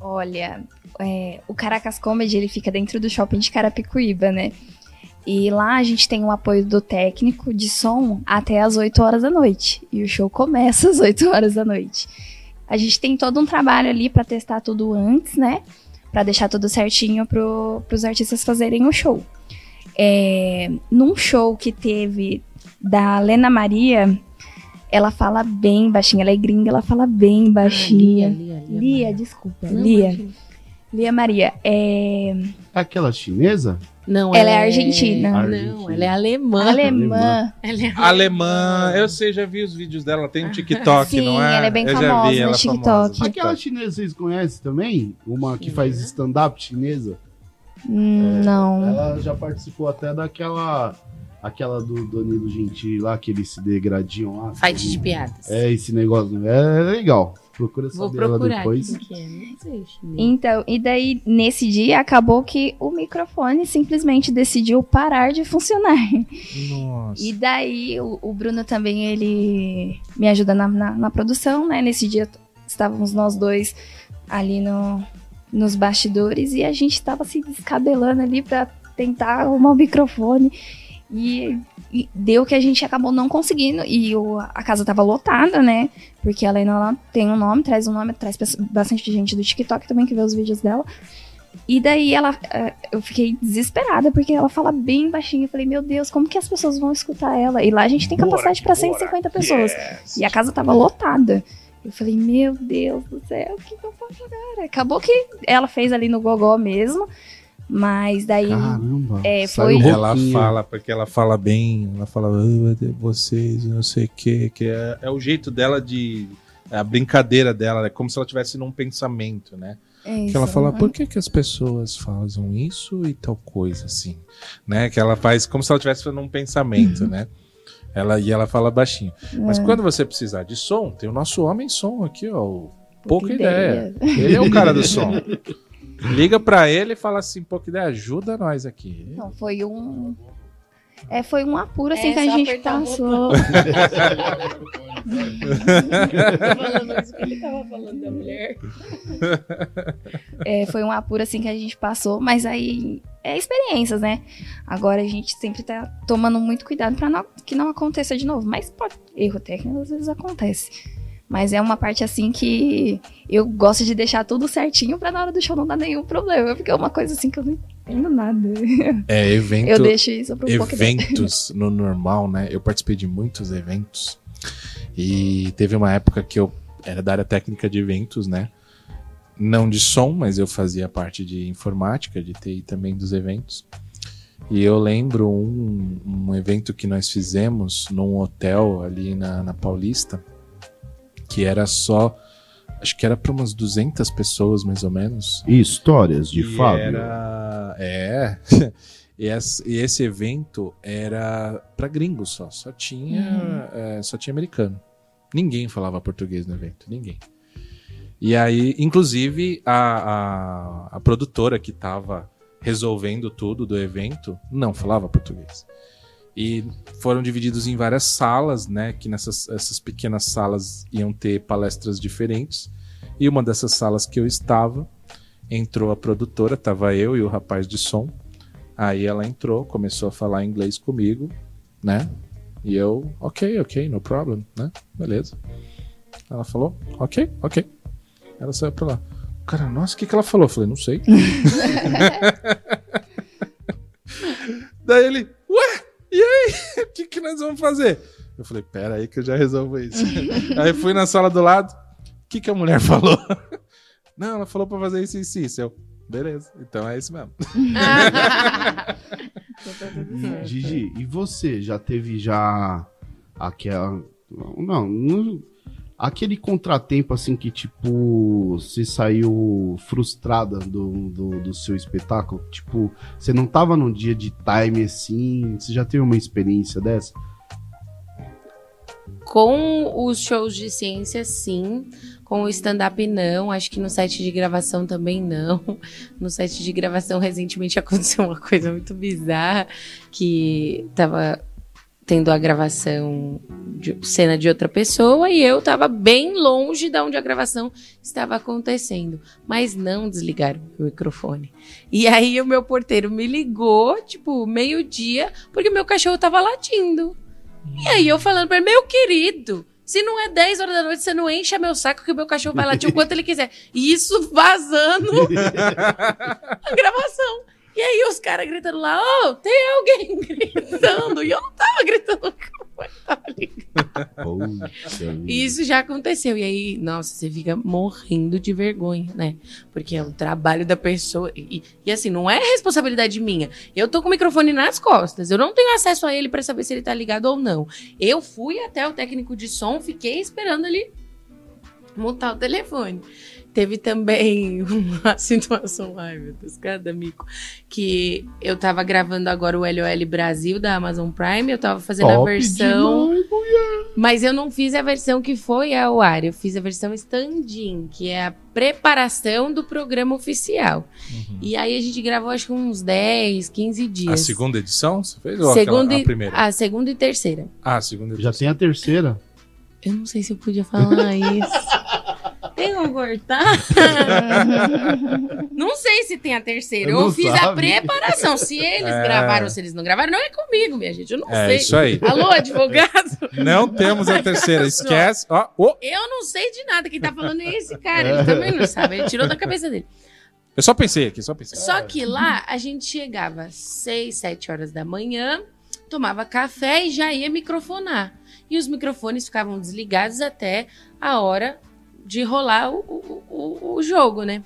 Speaker 6: Olha, é, o Caracas Comedy ele fica dentro do shopping de Carapicuíba, né? E lá a gente tem o apoio do técnico de som até as 8 horas da noite. E o show começa às 8 horas da noite. A gente tem todo um trabalho ali pra testar tudo antes, né? Pra deixar tudo certinho pro, pros artistas fazerem o show. É, num show que teve da Lena Maria, ela fala bem baixinho. Ela é gringa, ela fala bem baixinha.
Speaker 5: Lia, Lia,
Speaker 6: Lia, desculpa.
Speaker 5: Não,
Speaker 6: Lia.
Speaker 5: imagina.
Speaker 6: Lia Maria. É
Speaker 1: aquela chinesa?
Speaker 5: Não,
Speaker 6: Ela é argentina.
Speaker 5: Não,
Speaker 1: Argentina.
Speaker 5: ela é alemã.
Speaker 6: Alemã.
Speaker 5: Ela é
Speaker 2: Alemã, eu sei, já vi os vídeos dela, tem um TikTok,
Speaker 6: Sim,
Speaker 2: não é?
Speaker 6: ela é bem
Speaker 2: eu
Speaker 6: famosa no
Speaker 2: ela é
Speaker 6: TikTok.
Speaker 2: famosa
Speaker 1: Aquela chinesa vocês conhecem também? Uma que faz stand-up chinesa?
Speaker 6: Hum, não.
Speaker 1: Ela já participou até daquela. Aquela do Danilo Gentili lá, que eles se degradiam lá.
Speaker 5: Fight de piadas.
Speaker 1: É esse negócio. É legal. Procura
Speaker 5: Vou
Speaker 1: saber ela
Speaker 5: procurar
Speaker 1: depois.
Speaker 5: que é. Chinês.
Speaker 6: Então, e daí, nesse dia, acabou que o microfone simplesmente decidiu parar de funcionar.
Speaker 2: Nossa.
Speaker 6: E daí, o, o Bruno também, ele me ajuda na, na, na produção, né? Nesse dia, estávamos nós dois ali no, nos bastidores e a gente estava se descabelando ali para tentar arrumar o microfone. E, e deu que a gente acabou não conseguindo. E o- a casa tava lotada, né? Porque ela ainda tem um nome, traz um nome, traz bastante gente do TikTok também que vê os vídeos dela. E daí ela, eh, eu fiquei desesperada, porque ela fala bem baixinho. Eu falei, meu Deus, como que as pessoas vão escutar ela? E lá a gente tem capacidade para 150 pessoas. E a casa tava lotada. Eu falei, meu Deus do céu, o que, que eu faço agora? Acabou que ela fez ali no Gogó mesmo. Mas daí.
Speaker 1: Caramba.
Speaker 6: É, foi-
Speaker 2: Ela fala, porque ela fala bem, ela fala, "Ah, vocês, não sei o que, que é, é o jeito dela de. é a brincadeira dela, é como se ela estivesse num pensamento, né?
Speaker 6: é
Speaker 2: Que ela fala, por que, que as pessoas fazem isso e tal coisa, assim? Né? Que ela faz como se ela estivesse num pensamento, né? Ela, e ela fala baixinho. Mas
Speaker 6: É.
Speaker 2: quando você precisar de som, tem o nosso homem som aqui, ó. o Pouca
Speaker 6: Pouca
Speaker 2: ideia.
Speaker 6: ideia.
Speaker 2: Ele é o cara do som. Liga pra ele e fala assim, pouca ideia, ajuda nós aqui.
Speaker 6: Não, foi um. É, foi um apuro assim
Speaker 5: É,
Speaker 6: que a gente passou.
Speaker 5: Falando isso que ele tava falando da mulher.
Speaker 6: É, foi um apuro assim que a gente passou, mas aí é experiências, né? Agora a gente sempre tá tomando muito cuidado pra não, que não aconteça de novo. Mas pode, erro técnico às vezes acontece. Mas é uma parte assim que eu gosto de deixar tudo certinho pra na hora do show não dar nenhum problema. Porque é uma coisa assim que eu não entendo nada.
Speaker 2: É, evento.
Speaker 6: Eu deixo isso pro
Speaker 2: eventos no normal, né? Eu participei de muitos eventos e teve uma época que eu era da área técnica de eventos, né? Não de som, mas eu fazia parte de informática, de TI também dos eventos. E eu lembro um, um evento que nós fizemos num hotel ali na, na Paulista, que era só. Acho que era para umas 200 pessoas, mais ou menos.
Speaker 1: Histórias de
Speaker 2: E
Speaker 1: Fábio.
Speaker 2: Era... É. E esse, e evento era pra gringos só. Só tinha, é, só tinha americano. Ninguém falava português no evento. Ninguém. E aí, inclusive, a, a, a produtora que tava resolvendo tudo do evento não falava português. E foram divididos em várias salas, né? Que nessas essas pequenas salas iam ter palestras diferentes. E uma dessas salas que eu estava, entrou a produtora, tava eu e o rapaz de som. Aí ela entrou, começou a falar inglês comigo, né? E eu, ok, ok, no problem, né? Beleza. Ela falou, ok, ok. Ela saiu pra lá. Cara, nossa, o que, que ela falou? Eu falei, não sei. Daí ele, ué, e aí? O que, que nós vamos fazer? Eu falei, pera aí que eu já resolvo isso. aí fui na sala do lado, o que, que a mulher falou? Não, ela falou pra fazer isso e isso, isso. Eu, beleza, então é isso mesmo.
Speaker 1: E, Gigi, e você já teve já aquela. Não, não- aquele contratempo assim que, tipo, você saiu frustrada do, do, do seu espetáculo? Tipo, você não tava num dia de time assim? Você já teve uma experiência dessa?
Speaker 5: Com os shows de ciência, sim. Com o stand-up, não. Acho que no site de gravação também não. No site de gravação, recentemente aconteceu uma coisa muito bizarra. Que tava tendo a gravação de cena de outra pessoa e eu tava bem longe da onde a gravação estava acontecendo. Mas não desligaram o microfone. E aí o meu porteiro me ligou, tipo, meio-dia, porque meu cachorro tava latindo. E aí eu falando pra ele, meu querido, se não é 10 horas da noite, você não encha meu saco que o meu cachorro vai latir o quanto ele quiser. E isso vazando a gravação. E aí os caras gritando lá, ô, tem alguém gritando. E eu não tava gritando, o tava ligado. E isso já aconteceu. E aí, nossa, você fica morrendo de vergonha, né? Porque é um trabalho da pessoa. E, e assim, não é responsabilidade minha. Eu tô com o microfone nas costas. Eu não tenho acesso a ele pra saber se ele tá ligado ou não. Eu fui até o técnico de som, fiquei esperando ele montar o telefone. Teve também uma situação, ai meu Deus, cada mico, que eu tava gravando agora o LOL Brasil da Amazon Prime, eu tava fazendo a
Speaker 1: Top
Speaker 5: versão.
Speaker 1: demais.
Speaker 5: Mas eu não fiz a versão que foi ao ar, eu fiz a versão stand-in, que é a preparação do programa oficial. E aí a gente gravou acho que uns 10, 15 dias.
Speaker 2: A segunda edição você fez? Ou
Speaker 5: Segunda
Speaker 2: aquela,
Speaker 5: e-
Speaker 2: a primeira?
Speaker 5: a segunda e terceira.
Speaker 2: Ah, a segunda
Speaker 1: Já
Speaker 2: edição.
Speaker 1: tem a terceira.
Speaker 5: Eu não sei se eu podia falar isso. Tem como cortar? não sei se tem a terceira. Eu
Speaker 1: Não
Speaker 5: fiz a
Speaker 1: sabe.
Speaker 5: preparação. Se eles
Speaker 2: É.
Speaker 5: gravaram ou se eles não gravaram, não é comigo, minha gente. Eu não
Speaker 2: É
Speaker 5: sei.
Speaker 2: isso aí.
Speaker 5: Alô, advogado?
Speaker 2: Não temos a terceira, esquece. Ó, ó,
Speaker 5: Eu não sei de nada. Quem tá falando é esse cara. Ele também não sabe. Ele tirou da cabeça dele.
Speaker 2: eu só pensei aqui, só pensei.
Speaker 5: Só que lá a gente chegava às 6, 7 horas da manhã, tomava café e já ia microfonar. E os microfones ficavam desligados até a hora de rolar o, o, o- jogo, né?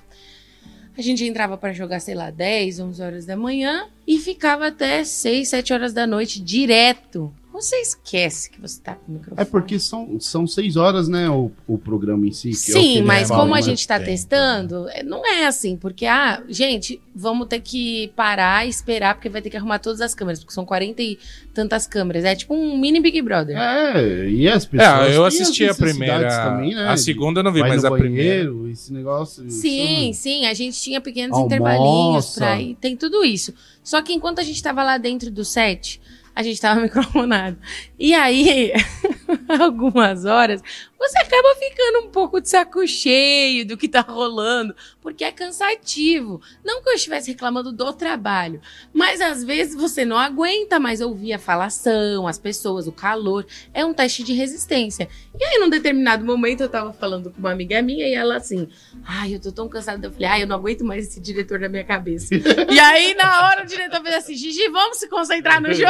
Speaker 5: A gente entrava para jogar, sei lá, 10, 11 horas da manhã e ficava até 6, 7 horas da noite direto. Você esquece que você tá com o microfone.
Speaker 1: É porque são, são seis horas, né, o, o programa em si. que é o que
Speaker 5: Sim,
Speaker 1: ele
Speaker 5: mas como a
Speaker 1: né?
Speaker 5: gente tá
Speaker 2: tempo,
Speaker 5: testando, é, não é assim, porque, ah, gente, vamos ter que parar e esperar, porque vai ter que arrumar todas as câmeras, porque são 40 e tantas câmeras. É tipo um mini Big Brother.
Speaker 1: É, e as pessoas.
Speaker 2: É, eu assisti a primeira.
Speaker 1: também, né,
Speaker 2: a segunda eu não vi,
Speaker 1: vai
Speaker 2: mas a primeira.
Speaker 1: esse negócio.
Speaker 5: Sim,
Speaker 1: isso-
Speaker 5: sim, a gente tinha pequenos
Speaker 1: Almoça.
Speaker 5: intervalinhos pra ir, tem tudo isso. Só que enquanto a gente tava lá dentro do set, a gente tava microfonado. E aí, algumas horas, você acaba ficando um pouco de saco cheio do que tá rolando, porque é cansativo. Não que eu estivesse reclamando do trabalho, mas às vezes você não aguenta mais ouvir a falação, as pessoas, o calor. É um teste de resistência. E aí, num determinado momento, eu tava falando com uma amiga minha e ela assim, ai, eu tô tão cansada. Eu falei, ai, eu não aguento mais esse diretor na minha cabeça. e aí, na hora, o diretor fez assim, Gigi, vamos se concentrar no jogo?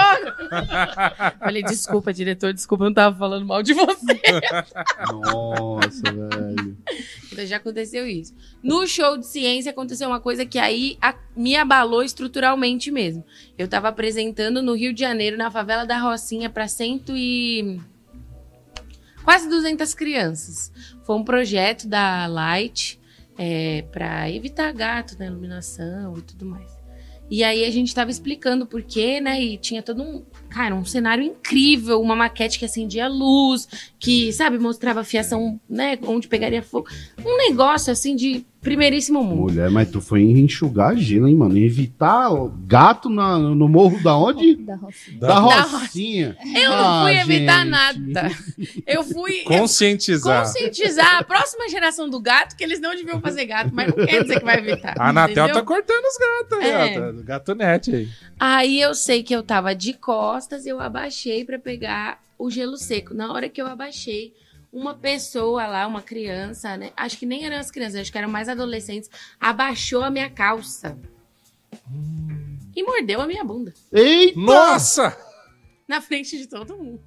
Speaker 5: falei, desculpa, diretor, desculpa, eu não tava falando mal de você.
Speaker 1: Nossa, velho.
Speaker 5: Então já aconteceu isso. No show de ciência aconteceu uma coisa que aí a- me abalou estruturalmente mesmo. Eu tava apresentando no Rio de Janeiro, na favela da Rocinha, para cento e quase 200 crianças. Foi um projeto da Light é, para evitar gato na iluminação e tudo mais. E aí a gente tava explicando por quê, né? E tinha todo um, cara, um cenário incrível, uma maquete que acendia luz, que, sabe, mostrava a fiação, né, onde pegaria fogo. Um negócio assim de primeiríssimo mundo.
Speaker 1: Mulher, mas tu foi enxugar gelo, hein, mano? Evitar gato na- no morro da onde?
Speaker 6: Da Rocinha.
Speaker 1: Da,
Speaker 5: Da
Speaker 1: Rocinha.
Speaker 5: Eu não
Speaker 1: Ah,
Speaker 5: fui evitar
Speaker 1: gente.
Speaker 5: nada. Eu fui
Speaker 2: Conscientizar.
Speaker 5: conscientizar a próxima geração do gato que eles não deviam fazer gato, mas não quer dizer que vai evitar.
Speaker 2: A Anatel
Speaker 5: entendeu?
Speaker 2: tá cortando os gatos aí,
Speaker 5: É.
Speaker 2: ó. Tá- Gatonete aí.
Speaker 5: Aí eu sei que eu tava de costas, eu abaixei pra pegar o gelo seco. Na hora que eu abaixei, uma pessoa lá, uma criança, né? Acho que nem eram as crianças, acho que eram mais adolescentes, abaixou a minha calça. E mordeu a minha bunda.
Speaker 1: Eita!
Speaker 2: Nossa!
Speaker 5: Na frente de todo mundo.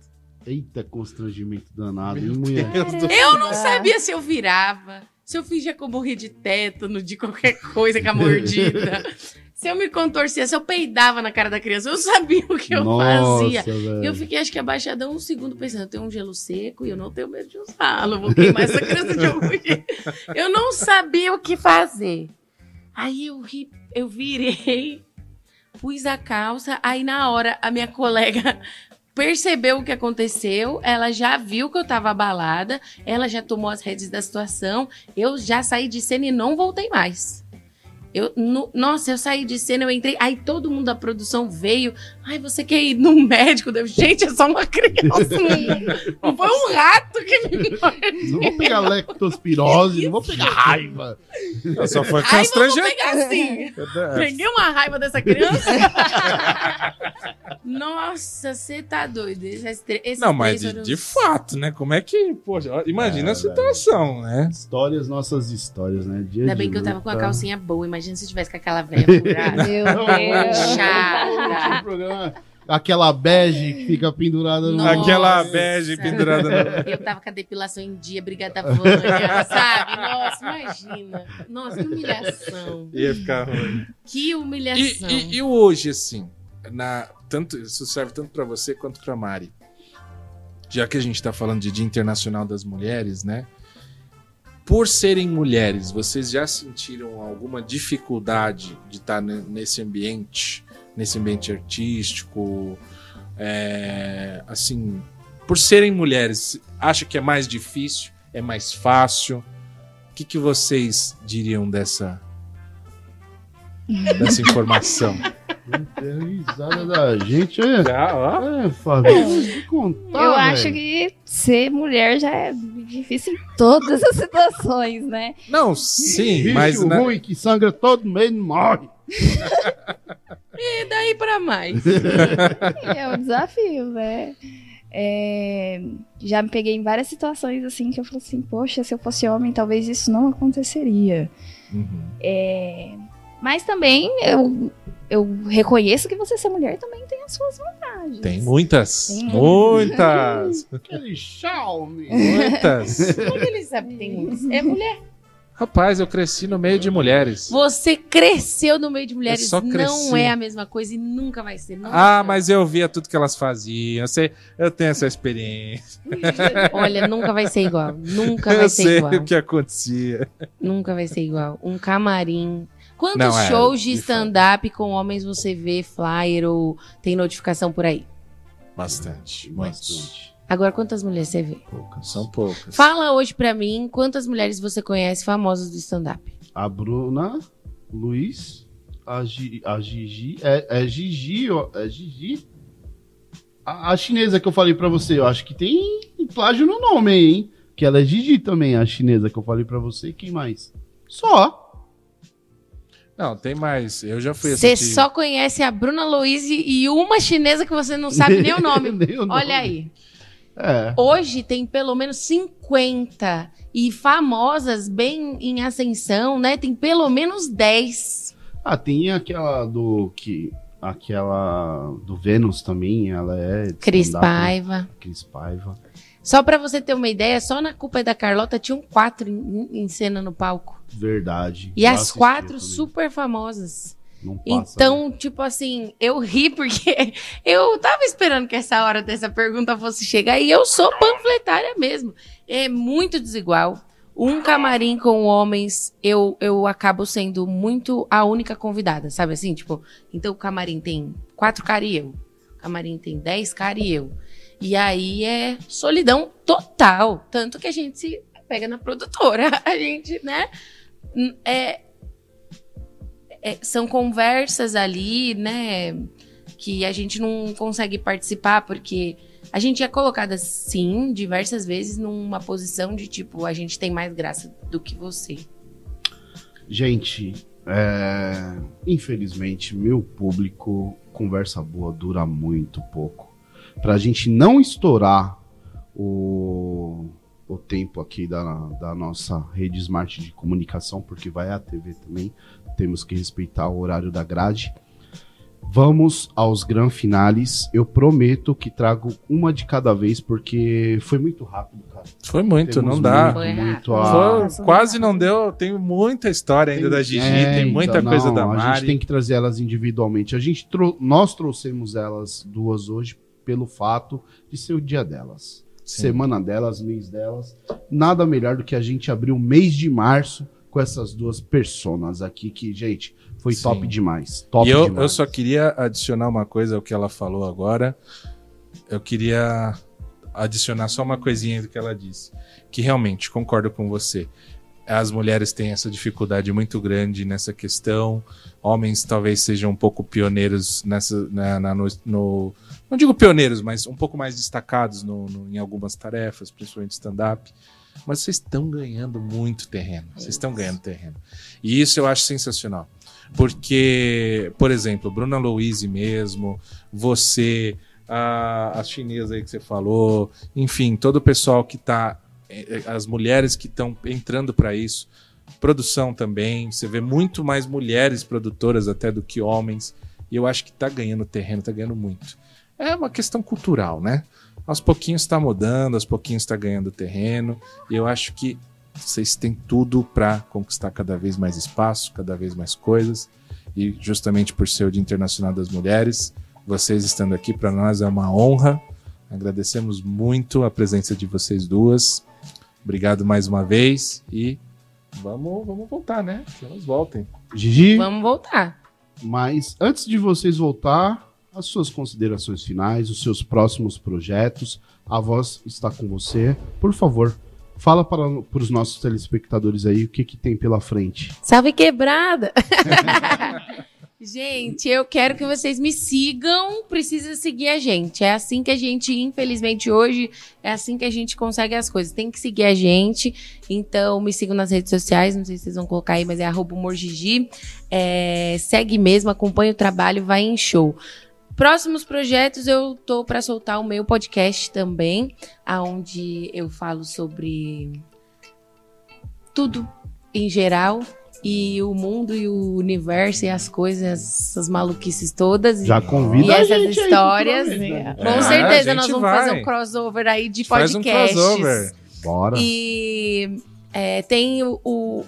Speaker 1: Eita, constrangimento danado, hein, mulher?
Speaker 5: Eu não sabia se eu virava, se eu fingia que eu morria de tétano, de qualquer coisa com a mordida. se eu me contorcia, se eu peidava na cara da criança, eu sabia o que eu
Speaker 1: Nossa,
Speaker 5: fazia.
Speaker 1: velho.
Speaker 5: Eu fiquei, acho que abaixada um segundo pensando, eu tenho um gelo seco e eu não tenho medo de usá-lo, eu vou queimar essa criança de algum jeito. Eu não sabia o que fazer. Aí eu ri, eu virei, pus a calça, aí na hora a minha colega percebeu o que aconteceu, ela já viu que eu tava abalada, ela já tomou as redes da situação, eu já saí de cena e não voltei mais. Eu, no- nossa, eu saí de cena, eu entrei, aí todo mundo da produção veio. Ai, você quer ir no médico? Eu, Gente, é só uma criança. Não foi um rato que me mordeu.
Speaker 1: Não vou pegar lectospirose, não vou pegar raiva.
Speaker 2: Só foi constrangedor.
Speaker 5: pegar assim. Peguei uma raiva dessa criança. Nossa, você tá doido. Esses tre- esses
Speaker 2: Não, mas de,
Speaker 5: foram
Speaker 2: de fato, né? Como é que. Poxa, imagina
Speaker 1: É,
Speaker 2: a situação, né?
Speaker 1: Histórias, nossas histórias, né? Dia
Speaker 5: Ainda
Speaker 1: de
Speaker 5: bem que eu tava com a
Speaker 1: luta.
Speaker 5: calcinha boa. Imagina se eu tivesse com aquela velha furada.
Speaker 6: Meu
Speaker 1: Não,
Speaker 6: Deus.
Speaker 1: Programa, Aquela bege que fica pendurada no.
Speaker 5: Nossa.
Speaker 2: Aquela bege pendurada no.
Speaker 5: Eu tava com a depilação em dia, brigada Vânia, sabe? Nossa, imagina. Nossa, que humilhação.
Speaker 2: Ia ficar ruim.
Speaker 5: Que
Speaker 2: E,
Speaker 5: humilhação.
Speaker 2: e, e hoje, assim, na, tanto, isso serve tanto pra você quanto pra Mari. Já que a gente tá falando de Dia Internacional das Mulheres, né? Por serem mulheres, vocês já sentiram alguma dificuldade de estar ne- nesse ambiente, nesse ambiente artístico? É, assim, por serem mulheres, acha que é mais difícil? É mais fácil? O que, que vocês diriam dessa, dessa informação?
Speaker 1: É risada da gente, é.
Speaker 2: Já, ó.
Speaker 1: É, me contar,
Speaker 6: Eu acho
Speaker 1: velho.
Speaker 6: que ser mulher já é difícil em todas as situações, né?
Speaker 2: Não, sim,
Speaker 1: Bicho
Speaker 2: mas na-
Speaker 1: ruim que sangra todo mês morre.
Speaker 5: E daí pra mais?
Speaker 6: É um desafio, né? É, já me peguei em várias situações assim que eu falei assim, poxa, se eu fosse homem, talvez isso não aconteceria.
Speaker 2: Uhum.
Speaker 6: É, mas também eu, eu reconheço que você ser mulher também tem as suas vantagens.
Speaker 2: tem muitas,
Speaker 6: Tem
Speaker 2: muitas,
Speaker 1: Aquele charme.
Speaker 2: muitas.
Speaker 5: Como ele sabe que tem muitos? É mulher.
Speaker 2: Rapaz, eu cresci no meio de mulheres.
Speaker 5: Você cresceu no meio de mulheres,
Speaker 2: só
Speaker 5: não é a mesma coisa e nunca vai ser. não
Speaker 2: Ah,
Speaker 5: vai
Speaker 2: mas eu via tudo que elas faziam. Eu, sei, eu tenho essa experiência.
Speaker 5: Olha, nunca vai ser igual. Nunca vai
Speaker 2: eu
Speaker 5: ser
Speaker 2: sei
Speaker 5: igual.
Speaker 2: o que acontecia.
Speaker 5: Nunca vai ser igual. Um camarim. Quantos
Speaker 2: Não, é,
Speaker 5: shows de stand-up com homens você vê, flyer ou tem notificação por aí?
Speaker 2: Bastante.
Speaker 1: Bastante.
Speaker 5: Agora, quantas mulheres você vê?
Speaker 1: Poucas.
Speaker 2: São poucas.
Speaker 5: Fala hoje pra mim quantas mulheres você conhece famosas do stand-up.
Speaker 1: A Bruna, Luiz, a, Gi- a Gigi. É, é Gigi, ó, é Gigi. A, a chinesa que eu falei pra você, eu acho que tem plágio no nome hein? Que ela é Gigi também, a chinesa que eu falei pra você. Quem mais? Só.
Speaker 2: Não, tem mais. Eu já fui
Speaker 5: Você só conhece a Bruna Luiz e uma chinesa que você não sabe nem o nome.
Speaker 1: Nem o nome.
Speaker 5: Olha aí.
Speaker 1: É.
Speaker 5: Hoje tem pelo menos 50 e famosas bem em ascensão, né? Tem pelo menos 10.
Speaker 1: Ah, tem aquela do que. Aquela do Vênus também, ela é.
Speaker 5: Cris
Speaker 1: né?
Speaker 5: Paiva.
Speaker 1: Cris Paiva.
Speaker 5: Só pra você ter uma ideia, só na Culpa é da Carlota tinham quatro em, em cena no palco.
Speaker 1: Verdade.
Speaker 5: E as quatro
Speaker 1: também.
Speaker 5: super famosas.
Speaker 1: Não passa, né?
Speaker 5: Então, tipo assim, eu ri porque eu tava esperando que essa hora dessa pergunta fosse chegar e eu sou panfletária mesmo. É muito desigual. Um camarim com homens, eu, eu acabo sendo muito a única convidada, sabe assim? Tipo, então o camarim tem quatro caras e eu. O camarim tem dez caras e eu. E aí é solidão total. Tanto que a gente se pega na produtora. A gente, né? É, é, são conversas ali, né? Que a gente não consegue participar porque a gente é colocada, sim, diversas vezes numa posição de tipo, a gente tem mais graça do que você.
Speaker 1: Gente, é, infelizmente, meu público, conversa boa dura muito pouco. Pra gente não estourar o, o tempo aqui da, da nossa rede smart de comunicação, porque vai a TV também, temos que respeitar o horário da grade. Vamos aos gran finales. Eu prometo que trago uma de cada vez, porque foi muito rápido, cara.
Speaker 2: Foi muito,
Speaker 1: Temos
Speaker 2: não dá.
Speaker 5: Foi
Speaker 1: muito
Speaker 5: rápido.
Speaker 1: a-
Speaker 2: Foi- quase não deu. Tem muita história ainda da Gigi,
Speaker 1: É,
Speaker 2: tem muita
Speaker 1: então,
Speaker 2: coisa
Speaker 1: não,
Speaker 2: da
Speaker 1: A
Speaker 2: Mari.
Speaker 1: gente tem que trazer elas individualmente. A gente trou- nós trouxemos elas duas hoje pelo fato de ser o dia delas.
Speaker 2: Sim.
Speaker 1: Semana delas, mês delas. Nada melhor do que a gente abrir o mês de março com essas duas personas aqui que, gente, foi
Speaker 2: Sim.
Speaker 1: top demais. Top
Speaker 2: e eu,
Speaker 1: demais.
Speaker 2: eu só queria adicionar uma coisa ao que ela falou agora. Eu queria adicionar só uma coisinha do que ela disse. Que realmente, concordo com você. As mulheres têm essa dificuldade muito grande nessa questão. Homens talvez sejam um pouco pioneiros nessa. Na, na- no, no- não digo pioneiros, mas um pouco mais destacados no- no- em algumas tarefas, principalmente stand-up. Mas vocês estão ganhando muito terreno. Vocês estão ganhando terreno. E isso eu acho sensacional. Porque, por exemplo, Bruna Louise mesmo, você, a, a chinesa aí que você falou, enfim, todo o pessoal que tá, eh, as mulheres que estão entrando para isso, produção também, você vê muito mais mulheres produtoras até do que homens, e eu acho que tá ganhando terreno, tá ganhando muito. É uma questão cultural, né? Aos pouquinhos está mudando, aos pouquinhos está ganhando terreno, e eu acho que vocês têm tudo para conquistar cada vez mais espaço, cada vez mais coisas. E justamente por ser o Dia Internacional das Mulheres, vocês estando aqui para nós é uma honra. Agradecemos muito a presença de vocês duas. Obrigado mais uma vez e vamos, vamos voltar, né? Que elas voltem.
Speaker 1: Gigi,
Speaker 5: Vamos voltar.
Speaker 1: mas antes de vocês voltar, as suas considerações finais, os seus próximos projetos, a voz está com você. Por favor, fala para, para os nossos telespectadores aí o que, que tem pela frente.
Speaker 5: Salve quebrada! gente, eu quero que vocês me sigam. Precisa seguir a gente. É assim que a gente, infelizmente, hoje, é assim que a gente consegue as coisas. Tem que seguir a gente. Então, me sigam nas redes sociais. Não sei se vocês vão colocar aí, mas é humorgigi. É, segue mesmo, acompanha o trabalho, vai em show. Próximos projetos, eu tô para soltar o meu podcast também, aonde eu falo sobre tudo em geral e o mundo e o universo e as coisas, essas maluquices todas.
Speaker 1: Já
Speaker 5: e,
Speaker 1: convida
Speaker 5: e
Speaker 1: a
Speaker 5: essas
Speaker 1: gente aí
Speaker 5: histórias.
Speaker 1: futuramente,
Speaker 5: Com
Speaker 1: né?
Speaker 2: É, a
Speaker 5: certeza
Speaker 2: gente
Speaker 5: nós vamos
Speaker 2: vai.
Speaker 5: fazer um crossover aí de
Speaker 2: Faz um
Speaker 5: podcasts.
Speaker 2: crossover.
Speaker 1: Bora.
Speaker 5: E é, tem o, o-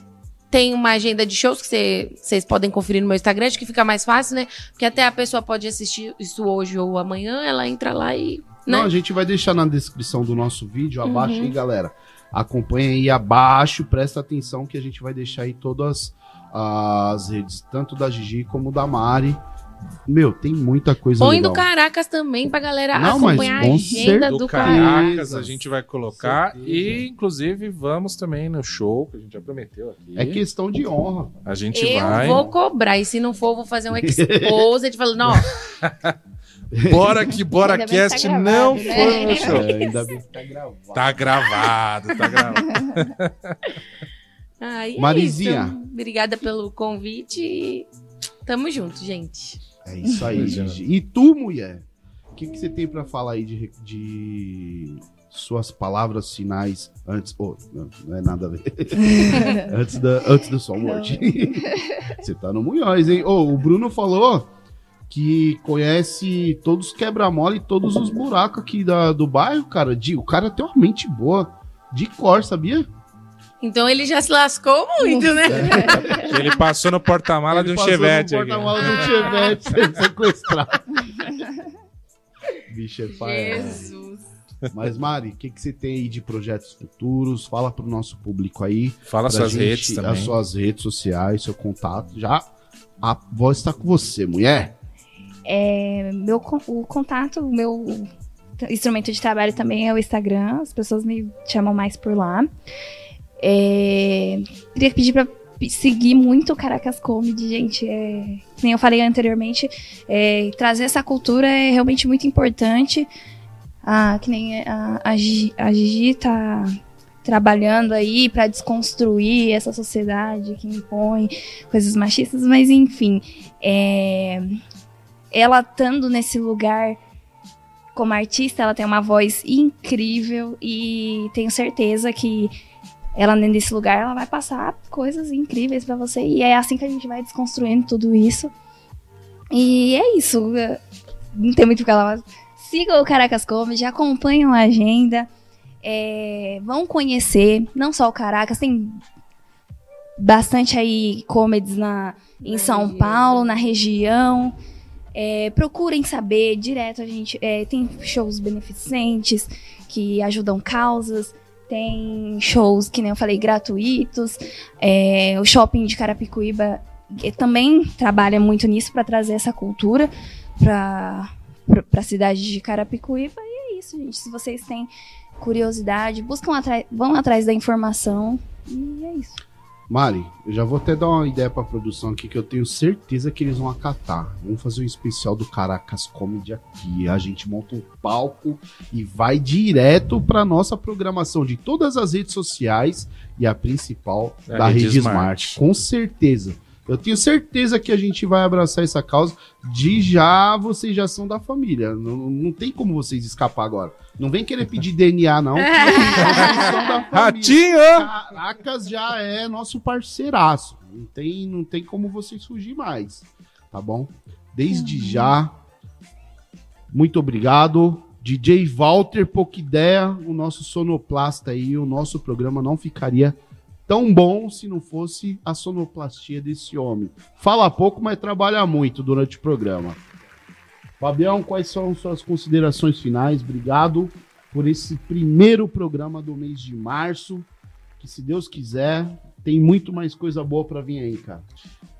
Speaker 5: tem uma agenda de shows que vocês podem conferir no meu Instagram, acho que fica mais fácil, né? Porque até a pessoa pode assistir isso hoje ou amanhã, ela entra lá e. Né?
Speaker 1: Não, a gente vai deixar na descrição do nosso vídeo abaixo uhum. aí, galera. Acompanha aí abaixo, presta atenção que a gente vai deixar aí todas as redes, tanto da Gigi como da Mari. Meu, tem muita coisa
Speaker 5: Põe
Speaker 1: legal.
Speaker 5: do Caracas também pra galera Não, acompanhar a agenda do, do
Speaker 2: Caracas. A gente vai colocar e, inclusive, vamos também no show que a gente já prometeu aqui.
Speaker 1: É questão de honra.
Speaker 2: A gente
Speaker 5: eu
Speaker 2: vai.
Speaker 5: Eu vou cobrar e se não for, vou fazer um exposed falando, ó.
Speaker 2: Bora que Bora tá Cast tá não né? foi no show. É, ainda bem que tá gravado. Tá gravado, tá gravado.
Speaker 5: Ah, Marizinha. É Obrigada pelo convite. Tamo junto, gente.
Speaker 1: É isso aí, gente. E tu, mulher? O que, que você tem para falar aí de, de suas palavras finais antes. Oh, não, não é nada a ver. antes, da, antes da sua morte. você tá no Munhoz, hein? Oh, o Bruno falou que conhece todos os quebra-mola e todos os buracos aqui da, do bairro, cara. De, o cara tem uma mente boa. De cor, sabia?
Speaker 5: Então ele já se lascou muito, né?
Speaker 2: É. Ele passou no porta-mala de um Chevette.
Speaker 1: No porta-mala de um Chevette sequestrado. Bicho é pai. Jesus. Mas, Mari, o que, que você tem aí de projetos futuros? Fala pro nosso público aí.
Speaker 2: Fala suas gente, redes também.
Speaker 1: As suas redes sociais, seu contato. Já a voz está com você, mulher.
Speaker 6: É, meu, o contato, o meu instrumento de trabalho também é o Instagram. As pessoas me chamam mais por lá. É, queria pedir para seguir muito o Caracas Comedy, gente. É, como eu falei anteriormente, é, trazer essa cultura é realmente muito importante. Ah, que nem a, a, a Gigi tá trabalhando aí para desconstruir essa sociedade que impõe coisas machistas, mas enfim, é, ela estando nesse lugar como artista, ela tem uma voz incrível e tenho certeza que ela nesse lugar, ela vai passar coisas incríveis para você. E é assim que a gente vai desconstruindo tudo isso. E é isso. Não tem muito o que falar. Sigam o Caracas Comedy, acompanham a agenda. É, vão conhecer, não só o Caracas, tem bastante aí comedies na, em São Paulo, na região. É, procurem saber direto, a gente é, tem shows beneficentes que ajudam causas tem shows, que nem eu falei, gratuitos. É, o shopping de Carapicuíba também trabalha muito nisso para trazer essa cultura para a cidade de Carapicuíba. E é isso, gente. Se vocês têm curiosidade, buscam vão atrás da informação. E é isso.
Speaker 1: Mari, eu já vou até dar uma ideia pra produção aqui que eu tenho certeza que eles vão acatar. Vamos fazer um especial do Caracas Comedy aqui. A gente monta um palco e vai direto pra nossa programação de todas as redes sociais e a principal é da Rede Smart. Smart. Com certeza. Eu tenho certeza que a gente vai abraçar essa causa. De já vocês já são da família. Não, não tem como vocês escapar agora. Não vem querer pedir DNA, não.
Speaker 2: Ratinho!
Speaker 1: Caracas já é nosso parceiraço. Não tem, não tem como vocês fugir mais. Tá bom? Desde uhum. já, muito obrigado. DJ Walter Poquideia, o nosso sonoplasta aí, o nosso programa não ficaria tão bom se não fosse a sonoplastia desse homem. Fala pouco, mas trabalha muito durante o programa. Fabião, quais são suas considerações finais? Obrigado por esse primeiro programa do mês de março. Que se Deus quiser, tem muito mais coisa boa para vir aí, cara.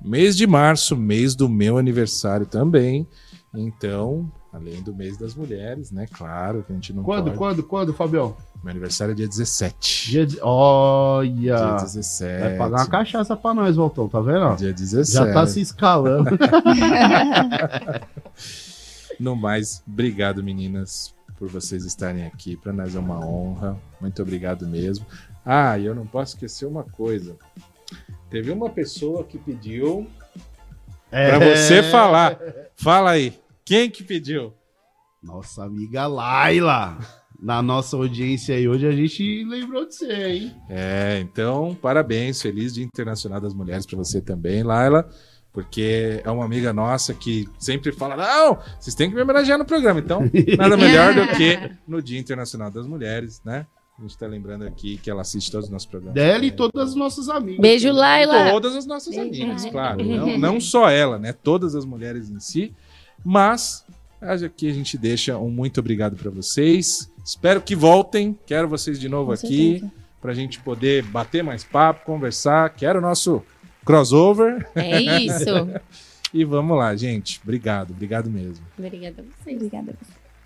Speaker 2: Mês de março, mês do meu aniversário também. Então, além do mês das mulheres, né? Claro que a gente não
Speaker 1: quando,
Speaker 2: pode.
Speaker 1: Quando, quando, Fabião?
Speaker 2: Meu aniversário é dia 17.
Speaker 1: Dia de... Olha!
Speaker 2: Dia 17.
Speaker 1: Vai pagar uma cachaça pra nós, Voltão, tá vendo?
Speaker 2: Dia 17.
Speaker 1: Já tá se escalando.
Speaker 2: no mais, obrigado, meninas, por vocês estarem aqui. Para nós é uma honra. Muito obrigado mesmo. Ah, e eu não posso esquecer uma coisa. Teve uma pessoa que pediu é... para você falar. Fala aí. Quem que pediu?
Speaker 1: Nossa amiga Laila na nossa audiência aí hoje, a gente lembrou de você, hein?
Speaker 2: É, então, parabéns, feliz Dia Internacional das Mulheres para você também, Laila, porque é uma amiga nossa que sempre fala: não, vocês têm que me homenagear no programa, então, nada melhor do que no Dia Internacional das Mulheres, né? A gente tá lembrando aqui que ela assiste todos os nossos programas.
Speaker 1: Dela e todas as nossas amigas.
Speaker 5: Beijo, Laila.
Speaker 2: Todas as nossas
Speaker 5: Beijo,
Speaker 2: amigas, claro. Não, não só ela, né? Todas as mulheres em si. Mas aqui a gente deixa um muito obrigado para vocês. Espero que voltem. Quero vocês de novo
Speaker 6: Com
Speaker 2: aqui para a gente poder bater mais papo, conversar. Quero o nosso crossover.
Speaker 5: É isso.
Speaker 2: E vamos lá, gente. Obrigado, obrigado mesmo.
Speaker 5: Obrigada a vocês.
Speaker 6: Obrigada.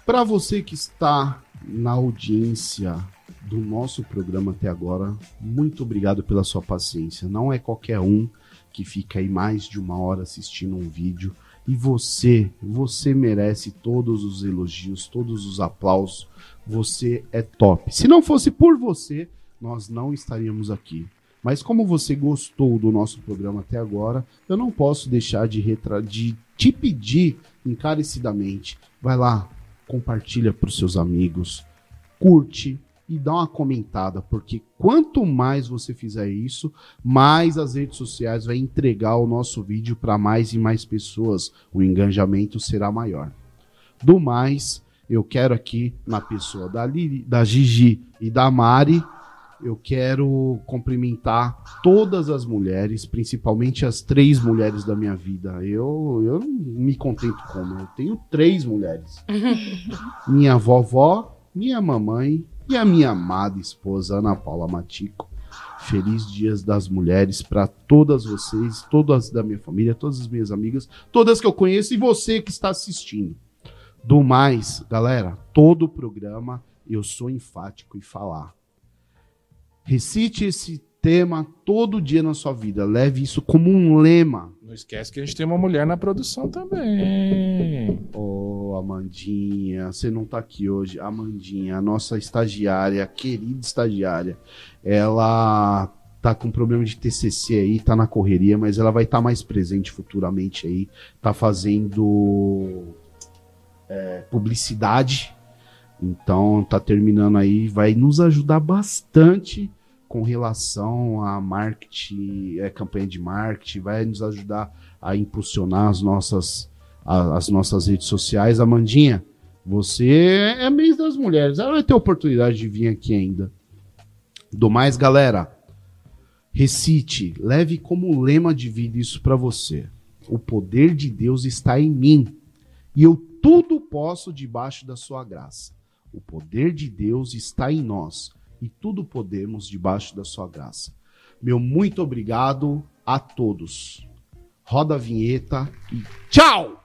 Speaker 1: Para você que está na audiência do nosso programa até agora, muito obrigado pela sua paciência. Não é qualquer um que fica aí mais de uma hora assistindo um vídeo. E você, você merece todos os elogios, todos os aplausos. Você é top. Se não fosse por você, nós não estaríamos aqui. Mas como você gostou do nosso programa até agora, eu não posso deixar de, retra de te pedir encarecidamente. Vai lá, compartilha para os seus amigos, curte e dá uma comentada, porque quanto mais você fizer isso, mais as redes sociais vai entregar o nosso vídeo para mais e mais pessoas. O engajamento será maior. Do mais, eu quero aqui na pessoa da, Lili, da Gigi e da Mari, eu quero cumprimentar todas as mulheres, principalmente as três mulheres da minha vida. Eu, eu não me contento como, eu tenho três mulheres. minha vovó, minha mamãe e a minha amada esposa Ana Paula Matico. Feliz Dias das Mulheres para todas vocês, todas da minha família, todas as minhas amigas, todas que eu conheço e você que está assistindo. Do mais, galera, todo o programa eu sou enfático em falar. Recite esse tema todo dia na sua vida. Leve isso como um lema.
Speaker 2: Não esquece que a gente tem uma mulher na produção também.
Speaker 1: Ô, Amandinha, você não tá aqui hoje. Amandinha, a nossa estagiária, querida estagiária, ela tá com problema de TCC aí, tá na correria, mas ela vai estar mais presente futuramente aí. Tá fazendo é, publicidade. Então, tá terminando aí, vai nos ajudar bastante com relação a marketing, é, campanha de marketing, vai nos ajudar a impulsionar as nossas, a- as nossas redes sociais. Amandinha, você é mês das mulheres, ela vai ter oportunidade de vir aqui ainda. Do mais, galera, recite, leve como lema de vida isso para você. O poder de Deus está em mim e eu tudo posso debaixo da sua graça. O poder de Deus está em nós e tudo podemos debaixo da sua graça. Meu muito obrigado a todos. Roda a vinheta e tchau!